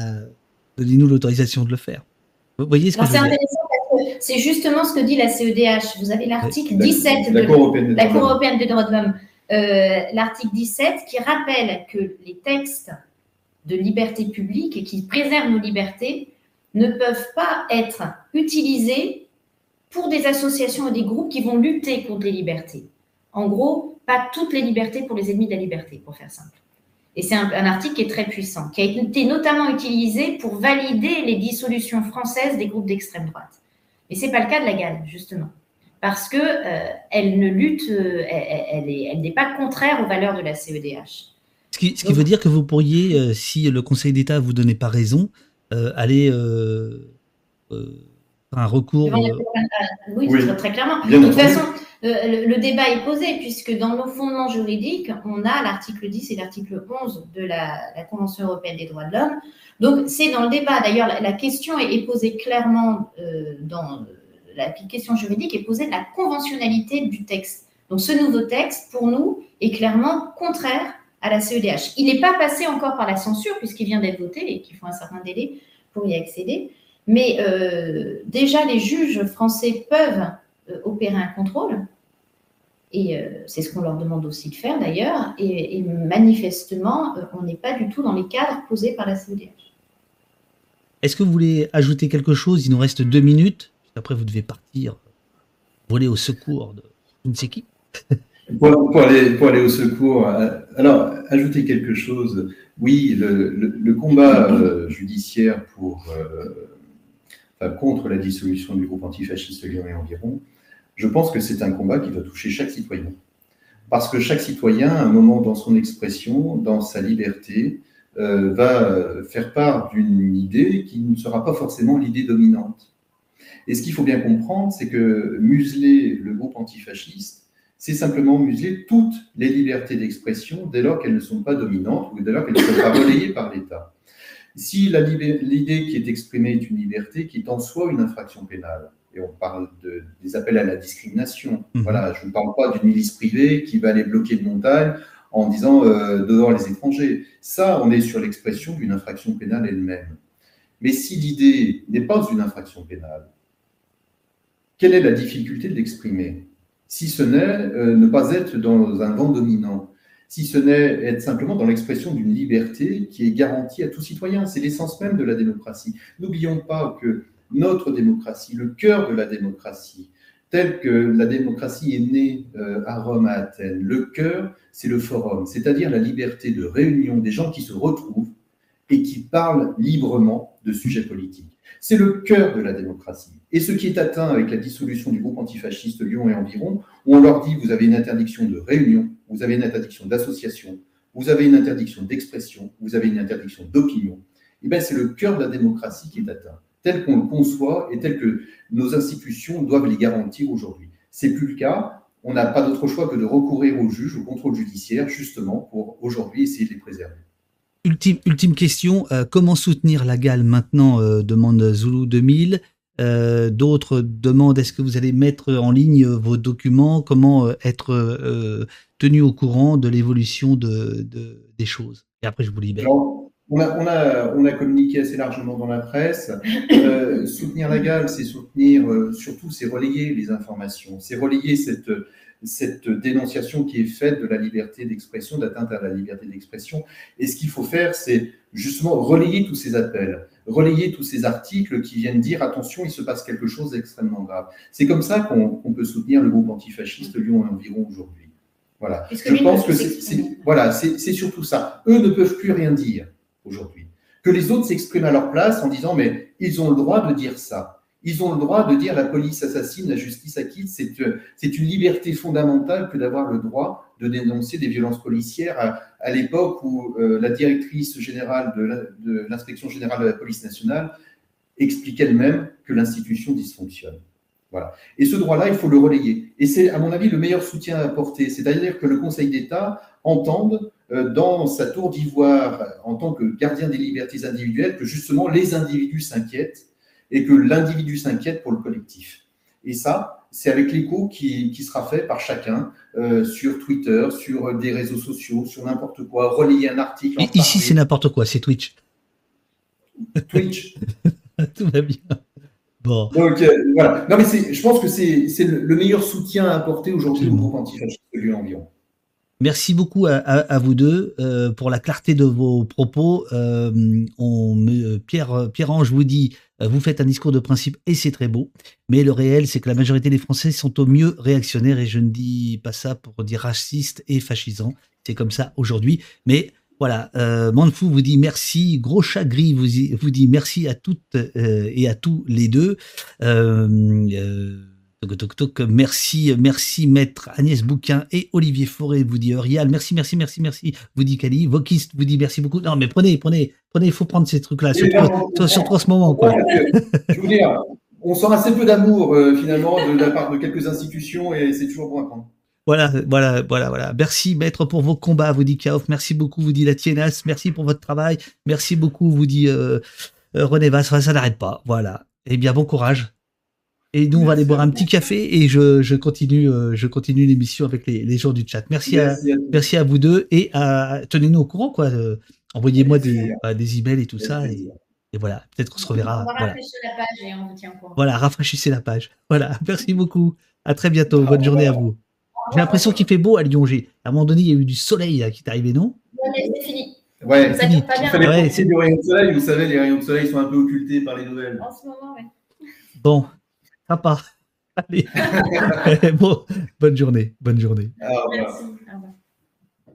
donnez-nous l'autorisation de le faire. Vous voyez ce que Alors, c'est intéressant parce que c'est justement ce que dit la CEDH. Vous avez l'article La- 17 La de Cour européenne des la droits Cour de européenne des droits de l'homme, euh, l'article 17, qui rappelle que les textes de liberté publique et qui préservent nos libertés ne peuvent pas être utilisés pour des associations ou des groupes qui vont lutter contre les libertés. En gros, pas toutes les libertés pour les ennemis de la liberté, pour faire simple. Et c'est un, article qui est très puissant, qui a été notamment utilisé pour valider les dissolutions françaises des groupes d'extrême droite. Mais ce n'est pas le cas de la GAL, justement parce que euh, ne lutte, euh, elle, elle est- elle n'est pas contraire aux valeurs de la E CEDH. Ce qui, veut dire que vous pourriez, euh, si le Conseil d'État vous donnait pas raison, aller un recours. Euh, internationale. Oui, Oui. très, très clairement. Bien de toute entendu. façon, euh, le, le débat est posé puisque dans nos fondements juridiques, on a l'article 10 et l'article 11 de la, la Convention européenne des droits de l'homme. Donc, c'est dans le débat. D'ailleurs, la, la question est, est posée clairement euh, dans la question juridique est posée de la conventionnalité du texte. Donc, ce nouveau texte, pour nous, est clairement contraire à la CEDH. Il n'est pas passé encore par la censure puisqu'il vient d'être voté et qu'il faut un certain délai pour y accéder. Mais euh, déjà, les juges français peuvent euh, opérer un contrôle. Et euh, c'est ce qu'on leur demande aussi de faire d'ailleurs. Et, et manifestement, euh, on n'est pas du tout dans les cadres posés par la CEDH. Est-ce que vous voulez ajouter quelque chose? Il nous reste deux minutes. Après, vous devez partir, voler au secours de je ne sais qui. Pour, pour aller, pour aller au secours, alors, ajouter quelque chose. Oui, le, le- le combat euh, judiciaire pour, euh, contre la dissolution du groupe antifasciste Lyon et environ, je pense que c'est un combat qui doit toucher chaque citoyen. Parce que chaque citoyen, à un moment dans son expression, dans sa liberté, euh, va faire part d'une idée qui ne sera pas forcément l'idée dominante. Et ce qu'il faut bien comprendre, c'est que museler le groupe antifasciste, c'est simplement museler toutes les libertés d'expression dès lors qu'elles ne sont pas dominantes ou dès lors qu'elles ne sont pas relayées par l'État. Si l'idée qui est exprimée est une liberté qui est en soi une infraction pénale, et on parle de- des appels à la discrimination, Mhm. voilà, je ne parle pas d'une milice privée qui va aller bloquer une montagne en disant euh, dehors les étrangers. Ça, on est sur l'expression d'une infraction pénale elle-même. Mais si l'idée n'est pas une infraction pénale, quelle est la difficulté de l'exprimer? Si ce n'est euh, ne pas être dans un vent dominant, si ce n'est être simplement dans l'expression d'une liberté qui est garantie à tout citoyen. C'est l'essence même de la démocratie. N'oublions pas que notre démocratie, le cœur de la démocratie, tel que la démocratie est née euh, à Rome, à Athènes, le cœur, c'est le forum, c'est-à-dire la liberté de réunion des gens qui se retrouvent et qui parlent librement de sujets politiques. C'est le cœur de la démocratie. Et ce qui est atteint avec la dissolution du groupe antifasciste Lyon et environ, où on leur dit vous avez une interdiction de réunion, vous avez une interdiction d'association, vous avez une interdiction d'expression, vous avez une interdiction d'opinion, et bien c'est le cœur de la démocratie qui est atteint, tel qu'on le conçoit et tel que nos institutions doivent les garantir aujourd'hui. C'est plus le cas. On n'a pas d'autre choix que de recourir aux juges, au contrôle judiciaire, justement, pour aujourd'hui essayer de les préserver. Ultime, ultime question, euh, comment soutenir la GAL maintenant, euh, demande Zulu 2000 Euh, d'autres demandent est-ce que vous allez mettre en ligne vos documents, comment être tenu au courant de l'évolution de, des choses? Et après, je vous libère. on, a, on, a, on a, communiqué assez largement dans la presse. soutenir la GAL, c'est soutenir, surtout, c'est relayer les informations, c'est relayer cette cette dénonciation qui est faite de la liberté d'expression, d'atteinte à la liberté d'expression. Et ce qu'il faut faire, c'est justement relayer tous ces appels, relayer tous ces articles qui viennent dire attention, il se passe quelque chose d'extrêmement grave. C'est comme ça qu'on peut soutenir le groupe antifasciste Lyon et environ aujourd'hui. Voilà. Je pense que c'est voilà, c'est surtout ça. Eux ne peuvent plus rien dire aujourd'hui. Que les autres s'expriment à leur place en disant mais ils ont le droit de dire ça. Ils ont le droit de dire la police assassine, la justice acquitte. C'est une liberté fondamentale que d'avoir le droit de dénoncer des violences policières à, l'époque où euh, la directrice générale de l'inspection générale de la police nationale explique elle-même que l'institution dysfonctionne. Voilà. Et ce droit-là, il faut le relayer. Et c'est, à mon avis, le meilleur soutien à apporter. C'est-à-dire que le Conseil d'État entende euh, dans sa tour d'ivoire, en tant que gardien des libertés individuelles, que justement les individus s'inquiètent et que l'individu s'inquiète pour le collectif. Et ça, c'est avec l'écho qui, qui, sera fait par chacun euh, sur Twitter, sur des réseaux sociaux, sur n'importe quoi, relayer un article. Ici, c'est n'importe quoi, c'est Twitch. Twitch. Tout va bien. Bon. Donc euh, voilà. Non, mais je pense que c'est le, meilleur soutien à apporter aujourd'hui au groupe antifasciste de environ. Merci beaucoup à, vous deux euh, pour la clarté de vos propos. on Pierre, Pierre-Ange vous dit vous faites un discours de principe et c'est très beau, mais le réel, c'est que la majorité des Français sont au mieux réactionnaires et je ne dis pas ça pour dire raciste et fascisant. C'est comme ça aujourd'hui, mais voilà, euh, Manfou vous dit merci, Gros Chagri vous, vous dit merci à toutes euh, et à tous les deux. Euh, Merci, merci maître Agnès Bouquin et Olivier Forêt vous dit Rial. Merci, merci, merci, merci. Vous dit Kali. Vokist vous dit merci beaucoup. Non, mais prenez, prenez, prenez, il faut prendre ces trucs-là, surtout, en ce moment. Quoi. Je veux dire, on sent assez peu d'amour euh, finalement de la part de quelques institutions et c'est toujours bon à prendre. Voilà, voilà, voilà, voilà. Merci, maître, pour vos combats, vous dit Kaof. Merci beaucoup, vous dit la Tienas. Merci pour votre travail. Merci beaucoup, vous dit euh, euh, René Vasse. Ça n'arrête pas. Voilà. Eh bien, bon courage. Et nous, on va aller boire un petit café et je, continue, euh, je continue l'émission avec les, gens du chat. Merci, à, merci à vous deux et tenez-nous au courant, quoi. Envoyez-moi des, bah, des emails et tout ça. Et, voilà, peut-être qu'on se reverra. On va rafraîchir la page et on vous tient au courant. Voilà, rafraîchissez la page. Voilà, merci beaucoup. À très bientôt. Bonne journée à vous. J'ai l'impression qu'il fait beau à Lyon. À un moment donné, il y a eu du soleil qui est arrivé, non? C'est fini. Ouais, ça fini. Pas bien. Ouais, c'est du rayon de soleil. Vous savez, les rayons de soleil sont un peu occultés par les nouvelles. En ce moment, oui. Bon, Sympa. Allez. bon, bonne journée. Bonne journée. Au revoir.